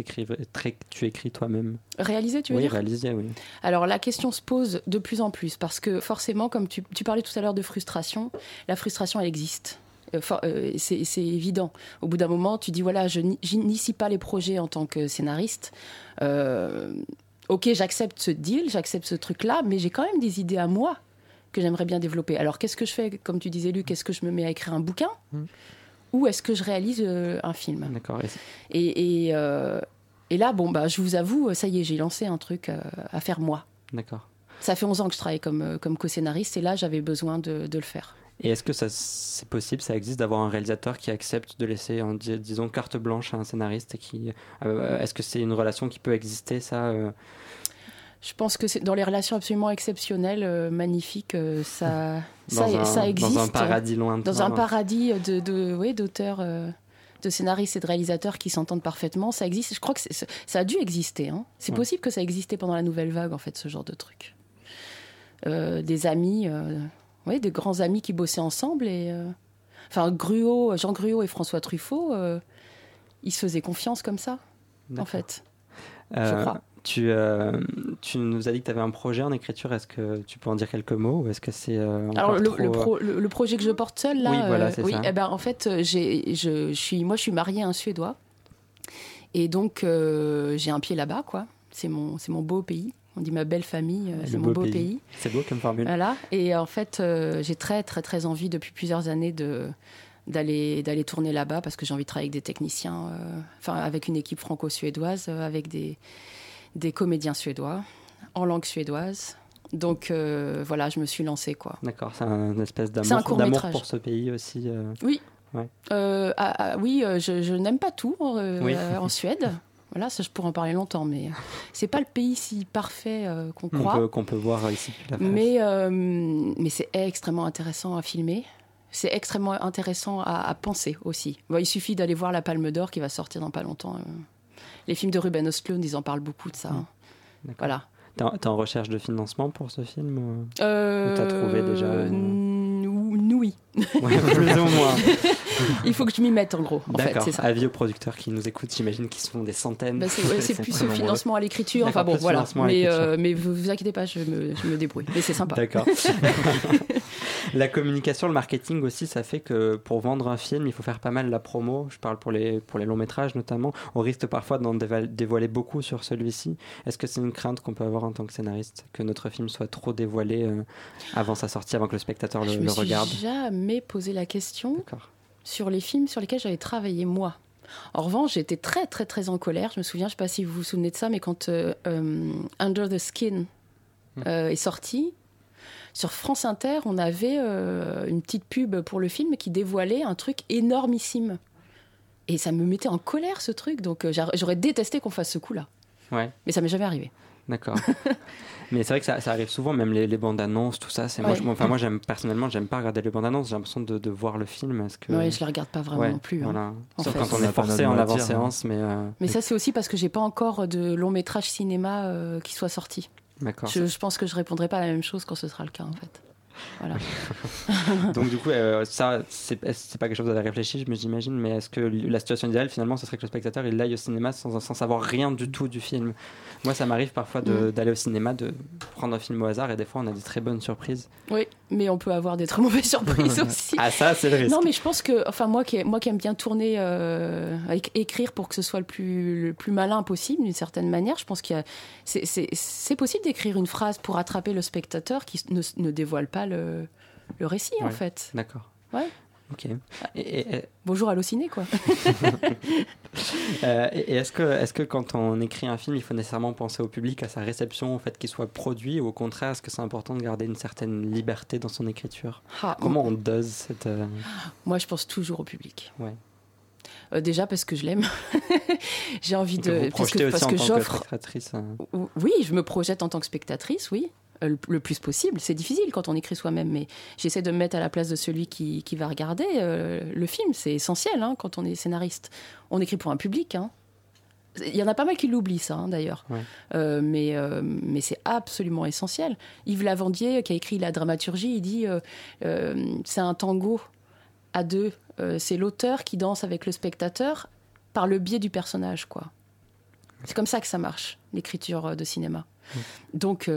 très- tu écris toi-même? Réaliser, tu veux Oui, dire? réaliser, oui. Alors la question se pose de plus en plus parce que forcément, comme tu, tu parlais tout à l'heure de frustration, la frustration elle existe. Euh, euh, c'est c'est évident. Au bout d'un moment, tu dis voilà, je ni- j'initie pas les projets en tant que scénariste. Euh, ok, j'accepte ce deal, j'accepte ce truc-là, mais j'ai quand même des idées à moi que j'aimerais bien développer. Alors qu'est-ce que je fais Comme tu disais, Luc, est-ce que je me mets à écrire un bouquin Mm. ou est-ce que je réalise euh, un film? D'accord. et euh, et là, bon, bah, je vous avoue, ça y est, j'ai lancé un truc euh, à faire moi. D'accord. Ça fait 11 ans que je travaille comme, comme co-scénariste et là, j'avais besoin de, de le faire. Et est-ce que c'est possible, ça existe d'avoir un réalisateur qui accepte de laisser, en, dis- disons, carte blanche à un scénariste et qui, euh, Est-ce que c'est une relation qui peut exister, ça euh, Je pense que c'est dans les relations absolument exceptionnelles, euh, magnifiques, euh, ça, ça, dans un, ça existe. Dans un paradis lointain. Dans un paradis de, de, oui, d'auteurs, euh, de scénaristes et de réalisateurs qui s'entendent parfaitement. Ça existe. Je crois que ça a dû exister. hein. C'est Ouais. possible que ça existait pendant la nouvelle vague, en fait, ce genre de truc. Euh, des amis, euh, oui, des grands amis qui bossaient ensemble et, euh, enfin, Gruau, Jean Gruau et François Truffaut, euh, ils se faisaient confiance comme ça, en fait. Euh, crois. Tu, euh, tu nous as dit que tu avais un projet en écriture. Est-ce que tu peux en dire quelques mots ou est-ce que c'est euh, encore Alors le, trop, le euh, pro- le- le projet que je porte seul là, Oui, voilà, c'est oui, ça. eh ben, en fait, j'ai, je, je suis, moi, je suis mariée à un Suédois, et donc j'ai un pied là-bas, quoi. C'est mon, c'est mon beau pays. On dit ma belle famille, euh, le c'est mon beau pays. C'est beau comme formule. Voilà. Et en fait, euh, j'ai très, très, très envie depuis plusieurs années de d'aller d'aller tourner là-bas parce que j'ai envie de travailler avec des techniciens, euh, enfin avec une équipe franco-suédoise, avec des des comédiens suédois en langue suédoise. Donc euh, voilà, je me suis lancée quoi. D'accord, c'est un espèce d'amour, d'amour pour ce pays aussi. euh, Oui. Ouais. Euh, ah, ah, oui, je, je n'aime pas tout Oui. en Suède. Voilà, ça je pourrais en parler longtemps, mais c'est pas le pays si parfait qu'on qu'on croit. peut, qu'on peut voir ici la. Mais, mais c'est extrêmement intéressant à filmer. C'est extrêmement intéressant à, à penser aussi. Bon, il suffit d'aller voir La Palme d'Or qui va sortir dans pas longtemps. Euh. Les films de Ruben Östlund, ils en parlent beaucoup de ça. hein. Voilà. T'es en, recherche de financement pour ce film ou- Euh, Ou t'as trouvé déjà, euh, n- Oui. Ouais, plus ou moins. Il faut que je m'y mette en gros. En fait, D'accord. c'est ça. Avis aux producteurs qui nous écoutent, j'imagine qu'ils sont des centaines. Bah, c'est ouais, plus le financement à l'écriture. Enfin bon, voilà. Mais, euh, mais vous vous inquiétez pas, je me, je me débrouille. Mais c'est sympa. D'accord. la communication, le marketing aussi, ça fait que pour vendre un film, il faut faire pas mal la promo. Je parle pour les, pour les longs métrages notamment. On risque parfois d'en dévoiler beaucoup sur celui-ci. Est-ce que c'est une crainte qu'on peut avoir en tant que scénariste Que notre film soit trop dévoilé euh, avant sa sortie, avant que le spectateur le, je le me suis regarde? jamais posé la question sur les films sur lesquels j'avais travaillé moi. En revanche, j'étais très très très en colère. Je me souviens, je sais pas si vous vous souvenez de ça, mais quand euh, euh, Under the Skin euh, est sorti, sur France Inter, on avait euh, une petite pub pour le film qui dévoilait un truc énormissime. Et ça me mettait en colère ce truc, donc euh, j'a- j'aurais détesté qu'on fasse ce coup-là. Ouais. Mais ça m'est jamais arrivé. D'accord. Mais c'est vrai que ça, ça arrive souvent, même les, les bandes annonces, tout ça. C'est moi, Ouais. je- moi, enfin moi, j'aime personnellement, j'aime pas regarder les bandes annonces. J'ai l'impression de, de voir le film. Est-ce que Ouais, je les regarde pas vraiment Ouais, non plus. hein, Voilà. Sauf fait. quand on est forcé en mot à dire, avant-séance, mais euh, Mais ça, c'est aussi parce que j'ai pas encore de long métrage cinéma euh, qui soit sorti. D'accord. Je, je pense que je répondrai pas à la même chose quand ce sera le cas, en fait. Voilà. Donc du coup, euh, ça, c'est pas quelque chose à réfléchir, j'imagine. Mais est-ce que la situation idéale, finalement, ce serait que le spectateur il aille au cinéma sans, sans savoir rien du tout du film? Moi, ça m'arrive parfois Mm. d'aller au cinéma, de prendre un film au hasard, et des fois, on a des très bonnes surprises. Oui, mais on peut avoir des très mauvaises surprises aussi. Ah, ça, c'est le risque. Non, mais je pense que, enfin, moi qui, moi qui aime bien tourner, euh, éc- écrire pour que ce soit le plus, le plus malin possible, d'une certaine manière, je pense qu'il y a, c'est, c'est- c'est possible d'écrire une phrase pour attraper le spectateur qui ne, ne dévoile pas le, le récit, en fait. D'accord. Ouais. Ok. Et, et- et- Bonjour Allociné, quoi. euh, et- est-ce que, est que quand on écrit un film, il faut nécessairement penser au public, à sa réception, au fait qu'il soit produit, ou au contraire, est-ce que c'est important de garder une certaine liberté dans son écriture? Ah, Comment on dose cette... euh, Moi, je pense toujours au public. Ouais. Euh, déjà parce que je l'aime. J'ai envie de. vous Parce que, parce que j'offre. spectatrice, euh, Oui, je me projette en tant que spectatrice, oui. Euh, le, le plus possible. C'est difficile quand on écrit soi-même, mais j'essaie de me mettre à la place de celui qui, qui va regarder euh, le film. C'est essentiel hein, quand on est scénariste. On écrit pour un public. hein. Il y en a pas mal qui l'oublient, ça, hein, d'ailleurs. Ouais. Euh, mais euh, mais c'est absolument essentiel. Yves Lavandier, qui a écrit la dramaturgie, il dit euh, c'est un tango à deux. C'est l'auteur qui danse avec le spectateur par le biais du personnage, quoi. C'est comme ça que ça marche, l'écriture de cinéma. Donc,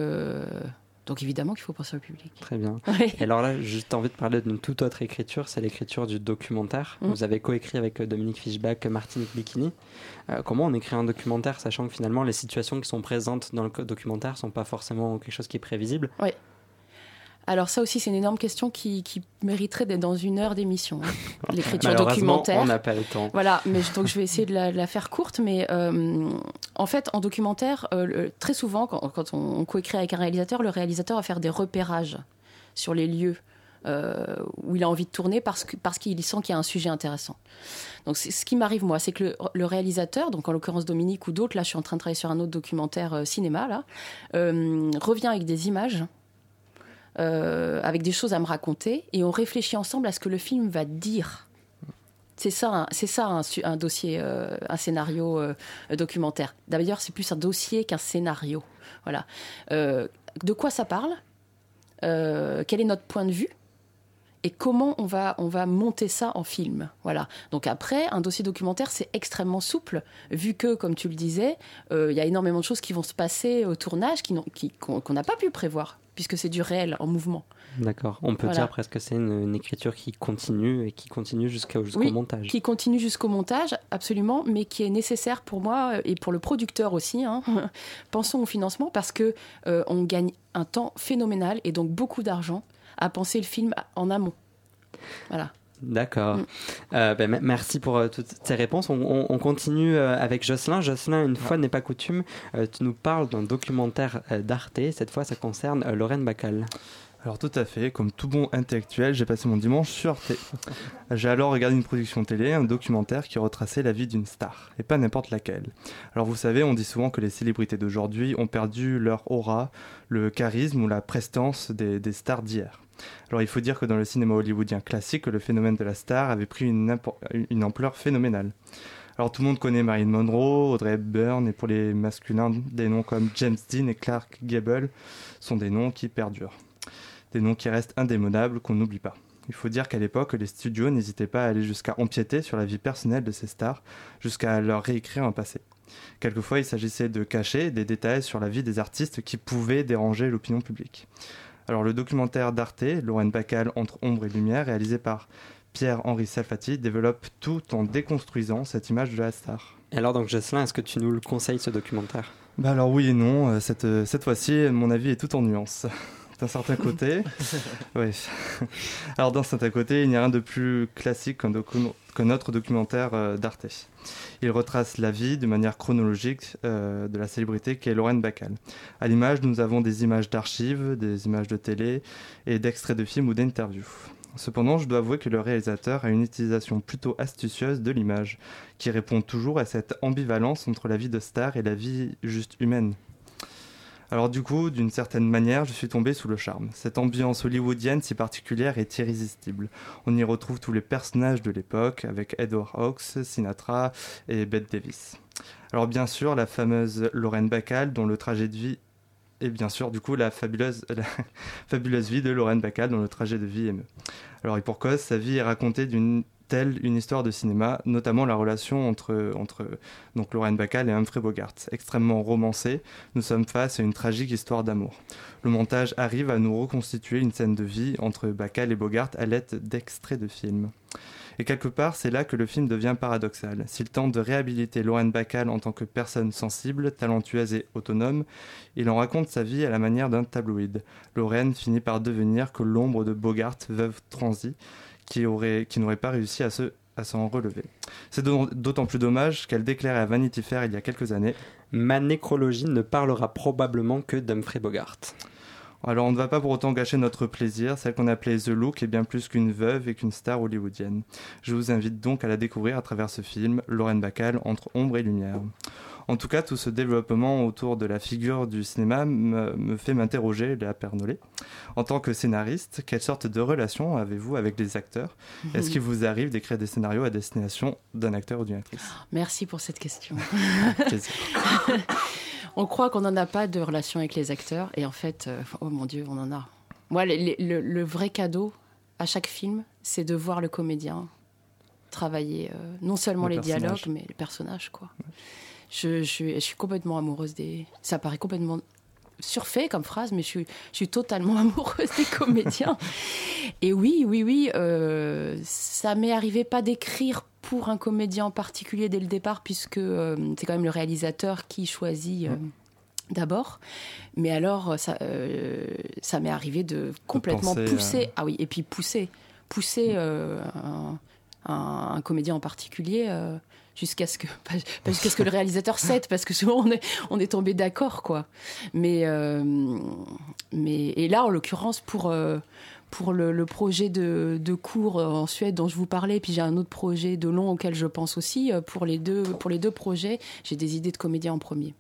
donc évidemment qu'il faut penser au public. Très bien. Ouais. Et alors là, j'ai juste envie de parler d'une toute autre écriture, c'est l'écriture du documentaire. Mm. Vous avez coécrit avec euh, Dominique Fischbach, Martinique Bikini. Euh, comment on écrit un documentaire, sachant que finalement les situations qui sont présentes dans le documentaire sont pas forcément quelque chose qui est prévisible? Ouais. Alors ça aussi, c'est une énorme question qui, qui mériterait d'être dans une heure d'émission. hein. L'écriture documentaire. on n'a pas le temps. Voilà, mais je- donc je vais essayer de la, de la faire courte, mais euh, en fait, en documentaire, euh, très souvent, quand, quand on, on coécrit avec un réalisateur, le réalisateur va faire des repérages sur les lieux euh, où il a envie de tourner parce qu'il sent qu'il y a un sujet intéressant. Donc ce qui m'arrive moi, c'est que le, le réalisateur, donc en l'occurrence Dominique ou d'autres, là je suis en train de travailler sur un autre documentaire euh, cinéma là, euh, revient avec des images. Euh, avec des choses à me raconter et on réfléchit ensemble à ce que le film va dire. C'est ça, c'est ça un, dossier, euh, un scénario euh, documentaire. D'ailleurs, c'est plus un dossier qu'un scénario. Voilà. De quoi ça parle? Quel est notre point de vue? Et comment on va, on va monter ça en film? Voilà. Donc après, un dossier documentaire, c'est extrêmement souple, vu que, comme tu le disais, il y a énormément de choses qui vont se passer au tournage qui qui- qu'on qu'on n'a pas pu prévoir, puisque c'est du réel en mouvement. D'accord. On peut Voilà. dire presque que c'est une, une écriture qui continue et qui continue jusqu'au Oui, montage. Qui continue jusqu'au montage, absolument, mais qui est nécessaire pour moi et pour le producteur aussi. hein. Pensons au financement parce que euh, on gagne un temps phénoménal et donc beaucoup d'argent à penser le film en amont. Voilà. D'accord. Euh, ben, me- merci pour euh, toutes ces réponses. On, on- on continue euh, avec Jocelyn. Jocelyn, une fois n'est pas coutume, tu nous parles d'un documentaire d'Arte. Cette fois, ça concerne Lorraine Bacal. Alors tout à fait, comme tout bon intellectuel, j'ai passé mon dimanche sur Arte. J'ai alors regardé une production télé, un documentaire qui retraçait la vie d'une star, et pas n'importe laquelle. Alors vous savez, on dit souvent que les célébrités d'aujourd'hui ont perdu leur aura, le charisme ou la prestance des, des stars d'hier. Alors il faut dire que dans le cinéma hollywoodien classique, le phénomène de la star avait pris une, ampleur phénoménale. Alors tout le monde connaît Marilyn Monroe, Audrey Hepburn, et pour les masculins, des noms comme James Dean et Clark Gable sont des noms qui perdurent des noms qui restent indémodables, qu'on n'oublie pas. Il faut dire qu'à l'époque, les studios n'hésitaient pas à aller jusqu'à empiéter sur la vie personnelle de ces stars, jusqu'à leur réécrire un passé. Quelquefois, il s'agissait de cacher des détails sur la vie des artistes qui pouvaient déranger l'opinion publique. Alors, le documentaire d'Arte, Lorraine Bacal entre ombre et lumière, réalisé par Pierre-Henri Salfati, développe tout en déconstruisant cette image de la star. Et alors, donc, Jocelyn, est-ce que tu nous le conseilles, ce documentaire? Bah alors oui et non, euh, cette, euh, cette fois-ci, mon avis est tout en nuances. D'un certain côté, oui. Alors d'un certain côté, il n'y a rien de plus classique qu'un docu- qu'un autre documentaire euh, d'Arte. Il retrace la vie de manière chronologique euh, de la célébrité qu'est Lorraine Bacal. À l'image, nous avons des images d'archives, des images de télé et d'extraits de films ou d'interviews. Cependant, je dois avouer que le réalisateur a une utilisation plutôt astucieuse de l'image, qui répond toujours à cette ambivalence entre la vie de star et la vie juste humaine. Alors du coup, d'une certaine manière, je suis tombé sous le charme. Cette ambiance hollywoodienne si particulière est irrésistible. On y retrouve tous les personnages de l'époque, avec Edward Hawks, Sinatra et Bette Davis. Alors bien sûr, la fameuse Lorraine Bacall, dont le trajet de vie et bien sûr, du coup, la fabuleuse, vie de Lorraine Bacall, dont le trajet de vie émeut. Alors, et pour cause, sa vie est racontée d'une telle une histoire de cinéma, notamment la relation entre, entre donc Lorraine Bacall et Humphrey Bogart. Extrêmement romancée, nous sommes face à une tragique histoire d'amour. Le montage arrive à nous reconstituer une scène de vie entre Bacall et Bogart à l'aide d'extraits de films. Et quelque part, c'est là que le film devient paradoxal. S'il tente de réhabiliter Lorraine Bacall en tant que personne sensible, talentueuse et autonome, il en raconte sa vie à la manière d'un tabloïd. Lorraine finit par devenir que l'ombre de Bogart, veuve transie, qui, aurait, qui n'aurait pas réussi à se à s'en relever. C'est d'autant plus dommage qu'elle déclarait à Vanity Fair il y a quelques années Ma nécrologie ne parlera probablement que d'Humphrey Bogart. Alors on ne va pas pour autant gâcher notre plaisir, celle qu'on appelait The Look est bien plus qu'une veuve et qu'une star hollywoodienne. Je vous invite donc à la découvrir à travers ce film, Lorraine Bacall, entre ombre et lumière. En tout cas, tout ce développement autour de la figure du cinéma me, me fait m'interroger, Léa Pernollet. En tant que scénariste, quelle sorte de relation avez-vous avec les acteurs? Est-ce qu'il vous arrive d'écrire des scénarios à destination d'un acteur ou d'une actrice? Merci pour cette question. On croit qu'on n'en a pas de relation avec les acteurs, et en fait, euh, oh mon Dieu, on en a. Moi, le, le- le vrai cadeau à chaque film, c'est de voir le comédien travailler euh, non seulement Le les personnage. dialogues, mais les personnages, quoi. Je, je suis complètement amoureuse des. Ça paraît complètement surfait comme phrase, mais je suis, je suis totalement amoureuse des comédiens. Et oui, oui, oui, euh, ça m'est arrivé pas d'écrire pour un comédien en particulier dès le départ, puisque euh, c'est quand même le réalisateur qui choisit. euh, D'abord, mais alors ça, ça m'est arrivé de complètement penser, pousser. Ah oui, et puis pousser, pousser euh, un, un- un comédien en particulier jusqu'à ce que pas, pas jusqu'à ce que le réalisateur cède, parce que souvent on est on est tombé d'accord quoi. Mais euh, mais et là en l'occurrence pour euh, pour le, le projet de, de cours euh, en Suède dont je vous parlais, puis j'ai un autre projet de long auquel je pense aussi. Pour les deux, pour les deux projets, j'ai des idées de comédien en premier.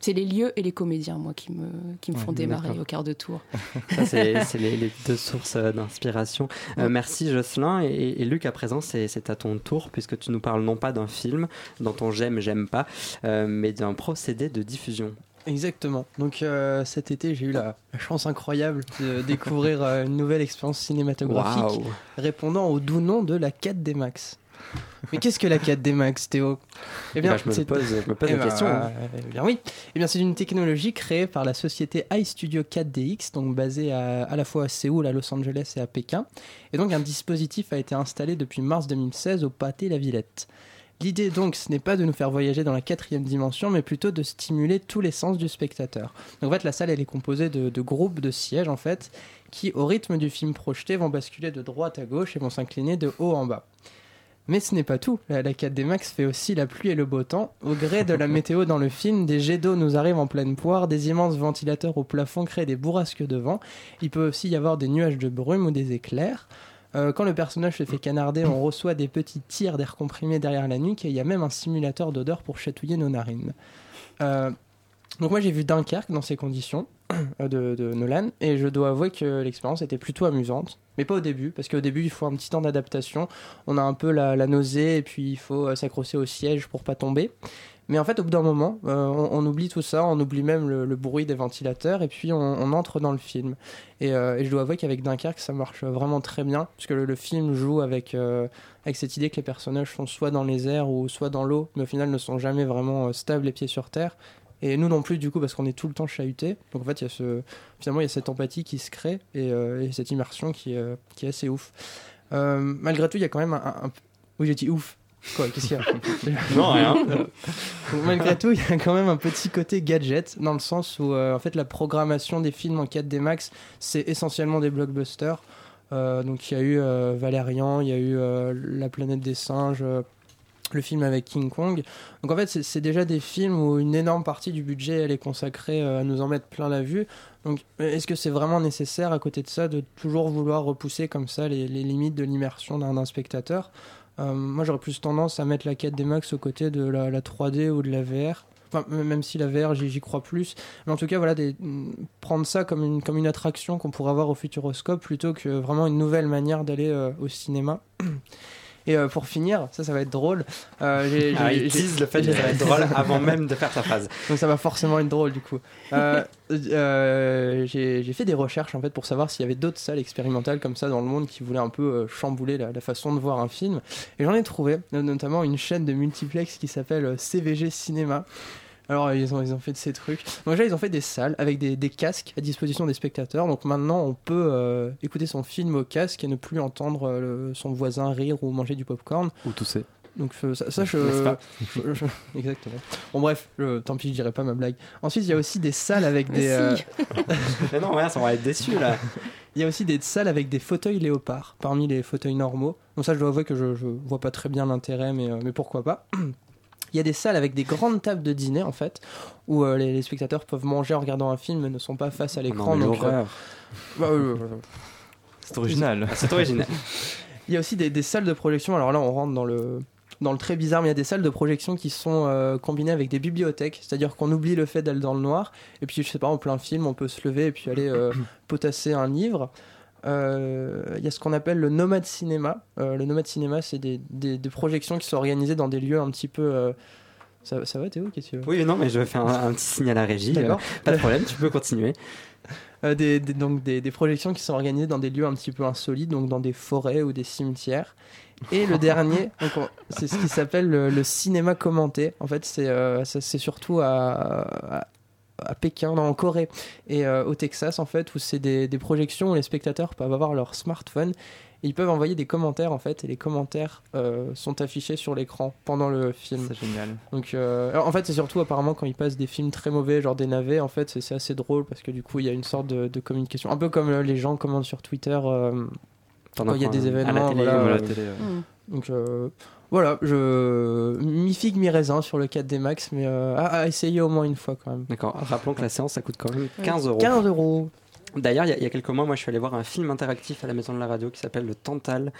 C'est les lieux et les comédiens, moi, qui me, qui me Ouais, font démarrer au quart de tour. Ça, c'est les, les deux sources euh, d'inspiration. Euh, merci Jocelyn. Et, et Luc, à présent, c'est à ton tour, puisque tu nous parles non pas d'un film dont on j'aime, j'aime pas, euh, mais d'un procédé de diffusion. Exactement. Donc euh, cet été, j'ai eu la, la chance incroyable de découvrir euh, une nouvelle expérience cinématographique répondant au doux nom de la 4D Max. Mais qu'est-ce que la 4D Max, Théo? Eh ben, je me pose- je me pose Eh la ben, question. euh, eh bien oui. Eh bien, c'est une technologie créée par la société iStudio 4DX, donc basée à, à la fois à Séoul, à Los Angeles et à Pékin. Et donc un dispositif a été installé depuis mars 2016 au Pâté La Villette. L'idée donc, ce n'est pas de nous faire voyager dans la quatrième dimension, mais plutôt de stimuler tous les sens du spectateur. Donc en fait, la salle, elle est composée de, de groupes de sièges, en fait, qui, au rythme du film projeté, vont basculer de droite à gauche et vont s'incliner de haut en bas. Mais ce n'est pas tout. La, la 4D Max fait aussi la pluie et le beau temps. Au gré de la météo dans le film, des jets d'eau nous arrivent en pleine poire, des immenses ventilateurs au plafond créent des bourrasques de vent. Il peut aussi y avoir des nuages de brume ou des éclairs. Euh, quand le personnage se fait canarder, on reçoit des petits tirs d'air comprimé derrière la nuque et il y a même un simulateur d'odeur pour chatouiller nos narines. Euh, donc moi j'ai vu Dunkerque dans ces conditions de, de Nolan et je dois avouer que l'expérience était plutôt amusante. Mais pas au début, parce qu'au début il faut un petit temps d'adaptation. On a un peu la, nausée et puis il faut euh, s'accrocher au siège pour pas tomber. Mais en fait, au bout d'un moment, euh, on, oublie tout ça, on oublie même le, bruit des ventilateurs, et puis on, entre dans le film. Et, euh, je dois avouer qu'avec Dunkerque, ça marche vraiment très bien, puisque le, le film joue avec, euh, avec cette idée que les personnages sont soit dans les airs ou soit dans l'eau, mais au final ne sont jamais vraiment euh, stables les pieds sur terre. Et nous non plus, du coup, parce qu'on est tout le temps chahuté. Donc en fait, il y a ce, finalement, il y a cette empathie qui se crée et, euh, et cette immersion qui, est, euh, qui est assez ouf. Euh, malgré tout, il y a quand même un. un- Oui, j'ai dit ouf. Quoi, qu'est-ce qu'il y a? Non, rien. Donc, malgré tout, il y a quand même un petit côté gadget, dans le sens où en fait la programmation des films en 4D Max, c'est essentiellement des blockbusters. Donc il y a eu Valérian, il y a eu La planète des singes, le film avec King Kong. Donc en fait, c'est- déjà des films où une énorme partie du budget elle est consacrée euh, à nous en mettre plein la vue. Donc est-ce que c'est vraiment nécessaire à côté de ça de toujours vouloir repousser comme ça les, limites de l'immersion d'un spectateur? Euh, Moi j'aurais plus tendance à mettre la 4D Max aux côtés de la, la 3D ou de la VR. Enfin, même si la VR, j'y crois plus. Mais en tout cas, voilà, des- prendre ça comme une, comme une attraction qu'on pourrait avoir au Futuroscope plutôt que vraiment une nouvelle manière d'aller euh, au cinéma. Et euh, pour finir, ça, ça va être drôle. euh, j'ai- Ah, il tease le fait que ça va être drôle avant même de faire sa phrase. donc ça va forcément être drôle du coup. Euh, euh, j'ai fait des recherches en fait pour savoir s'il y avait d'autres salles expérimentales comme ça dans le monde qui voulaient un peu chambouler la, la façon de voir un film. Et j'en ai trouvé, notamment une chaîne de multiplex qui s'appelle CVG Cinéma. Alors ils ont, ils ont fait de ces trucs. Donc déjà ils ont fait des salles avec des, des casques à disposition des spectateurs. Donc maintenant on peut euh, écouter son film au casque et ne plus entendre euh, le- son voisin rire ou manger du popcorn. Ou tousser. Donc euh, ça, ça, je, exactement. Bon bref, je- tant pis, je dirai pas ma blague. Ensuite, il y a aussi des salles avec Mais des. euh, si. Mais non, rien, ça va être déçu là. Il y a aussi des salles avec des fauteuils léopards parmi les fauteuils normaux. Donc ça, je dois avouer que je, je vois pas très bien l'intérêt, mais, euh, mais pourquoi pas. Il y a des salles avec des grandes tables de dîner en fait, où euh, les, les spectateurs peuvent manger en regardant un film, mais ne sont pas face à l'écran. donc, euh, bah, euh, euh, C'est original. Ah, c'est original. Il y a aussi des, des salles de projection. Alors là, on rentre dans le, dans le très bizarre, mais il y a des salles de projection qui sont euh, combinées avec des bibliothèques, c'est-à-dire qu'on oublie le fait d'aller dans le noir, et puis je sais pas, en plein film, on peut se lever et puis aller euh, potasser un livre. Euh, Il y a ce qu'on appelle le nomade cinéma. Euh, le nomade cinéma, c'est des, des- des projections qui sont organisées dans des lieux un petit peu. euh, Ça, ça va Théo Qu'est-ce que tu veux? Oui, non, mais je vais faire un, un petit signe à la régie. Euh, pas de problème, tu peux continuer. Euh, des, des- donc des, des projections qui sont organisées dans des lieux un petit peu insolites, donc dans des forêts ou des cimetières. Et le dernier, c'est ce qui s'appelle le, le cinéma commenté. En fait, c'est euh, surtout à, à, à Pékin, non, en Corée et euh, au Texas, en fait, où c'est des, des projections où les spectateurs peuvent avoir leur smartphone. Et ils peuvent envoyer des commentaires en fait, et les commentaires euh, sont affichés sur l'écran pendant le film. C'est génial. Donc, euh, alors, en fait, c'est surtout apparemment quand ils passent des films très mauvais, genre des navets, en fait, c'est c'est assez drôle parce que du coup, il y a une sorte de, de communication. Un peu comme euh, les gens commentent sur Twitter euh, Pendant quand il y a des à la événements. télé voilà, ou à la télé, ouais. Donc, euh, voilà, je. Mi figue, mi raisin sur le 4 d Max, mais euh, à, à essayer au moins une fois quand même. D'accord. Rappelons que la séance, ça coûte quand même 15 euros. 15 euros. D'ailleurs, il y a- il y, a quelques mois, moi, je suis allé voir un film interactif à la Maison de la Radio qui s'appelle Le Tantal,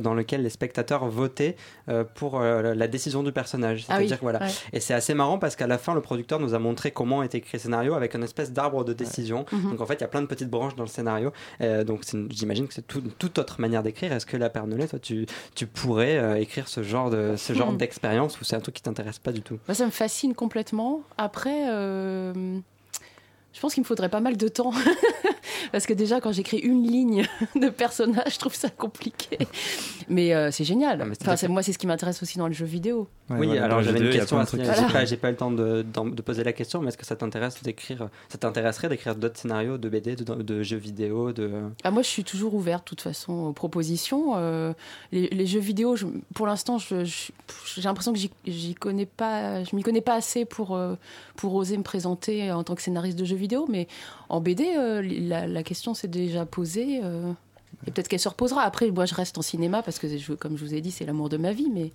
dans lequel les spectateurs votaient euh, pour euh, la décision du personnage. Ah oui, C'est-à-dire voilà. ouais. Et c'est assez marrant parce qu'à la fin, le producteur nous a montré comment était écrit le scénario avec une espèce d'arbre de décision. Mhm. Donc en fait, il y a plein de petites branches dans le scénario. Euh, donc j'imagine que c'est tout- toute autre manière d'écrire. Est-ce que la Pernollet, toi, tu, tu pourrais écrire ce genre de ce genre Mhm. d'expérience ou c'est un truc qui t'intéresse pas du tout? Moi, ça me fascine complètement. Après, je pense qu'il me faudrait pas mal de temps. Parce que déjà, quand j'écris une ligne de personnage, je trouve ça compliqué. Mais euh, c'est génial. mais Enfin, c'est- moi, c'est ce qui m'intéresse aussi dans le jeu vidéo. Ouais, oui, voilà, alors j'avais une question à ce J'ai pas, pas eu le temps de, poser la question, mais est-ce que ça t'intéresse d'écrire Ça t'intéresserait d'écrire d'autres scénarios de BD, de, de jeux vidéo, de Ah, moi, je suis toujours ouverte, de toute façon, aux propositions. Euh, les, les jeux vidéo, je- pour l'instant, j'ai l'impression que j'y- j'y connais pas, je m'y connais pas assez pour, euh, pour oser me présenter en tant que scénariste de jeux vidéo. Mais en BD, euh, la, la question s'est déjà posée. euh, et peut-être qu'elle se reposera. Après, moi, je reste en cinéma parce que, je- comme je vous ai dit, c'est l'amour de ma vie. Mais,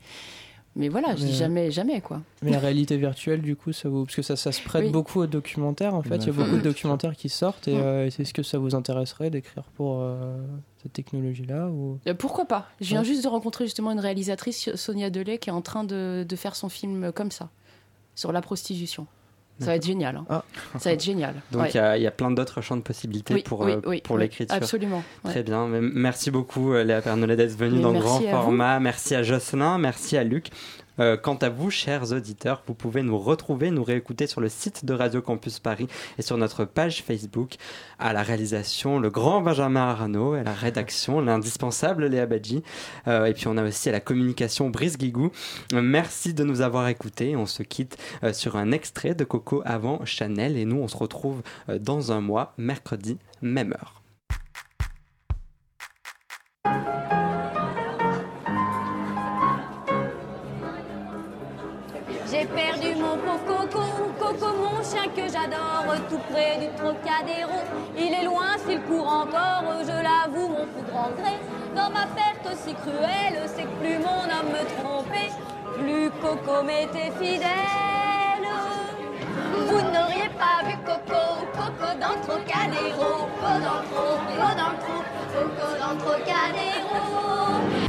mais voilà, je dis Mais- jamais, jamais, quoi. Mais la réalité virtuelle, du coup, ça vous. Parce que ça, ça se prête Oui. beaucoup aux documentaires, en fait. Il y a Ouais. beaucoup de documentaires qui sortent, et Mm. euh, est-ce que ça vous intéresserait d'écrire pour euh, cette technologie-là ou... Euh, Pourquoi pas? Je viens Ouais. juste de rencontrer justement une réalisatrice, Sonia Delay, qui est en train de, de faire son film comme ça, sur la prostitution. Ça va être génial. hein. Ah. Ça va être génial. Donc il Ouais. y, a, il y a plein d'autres champs de possibilités Oui, pour, oui, euh, oui, pour l'écriture. Absolument. ouais. Très bien. Mais Merci beaucoup, euh, Léa Pernollet, d'être venue Mais dans Grand vous. Format. Merci à Jocelyn, merci à Luc. Euh, quant à vous, chers auditeurs, vous pouvez nous retrouver, nous réécouter sur le site de Radio Campus Paris et sur notre page Facebook. À la réalisation, le grand Benjamin Arnaud, à la rédaction, l'indispensable Léa Badji. Euh, et puis on a aussi à la communication Brice Guigou. Euh, merci de nous avoir écoutés. On se quitte sur un extrait de Coco avant Chanel et nous on se retrouve dans un mois, mercredi, même heure. J'ai perdu mon pauvre Coco, Coco mon chien que j'adore, tout près du Trocadéro. Il est loin s'il court encore, je l'avoue mon plus grand gré. Dans ma perte si cruelle, c'est que plus mon homme me trompait, plus Coco m'était fidèle. Vous n'auriez pas vu Coco, Coco dans le Trocadéro, Coco dans le Coco Coco dans le Trocadéro.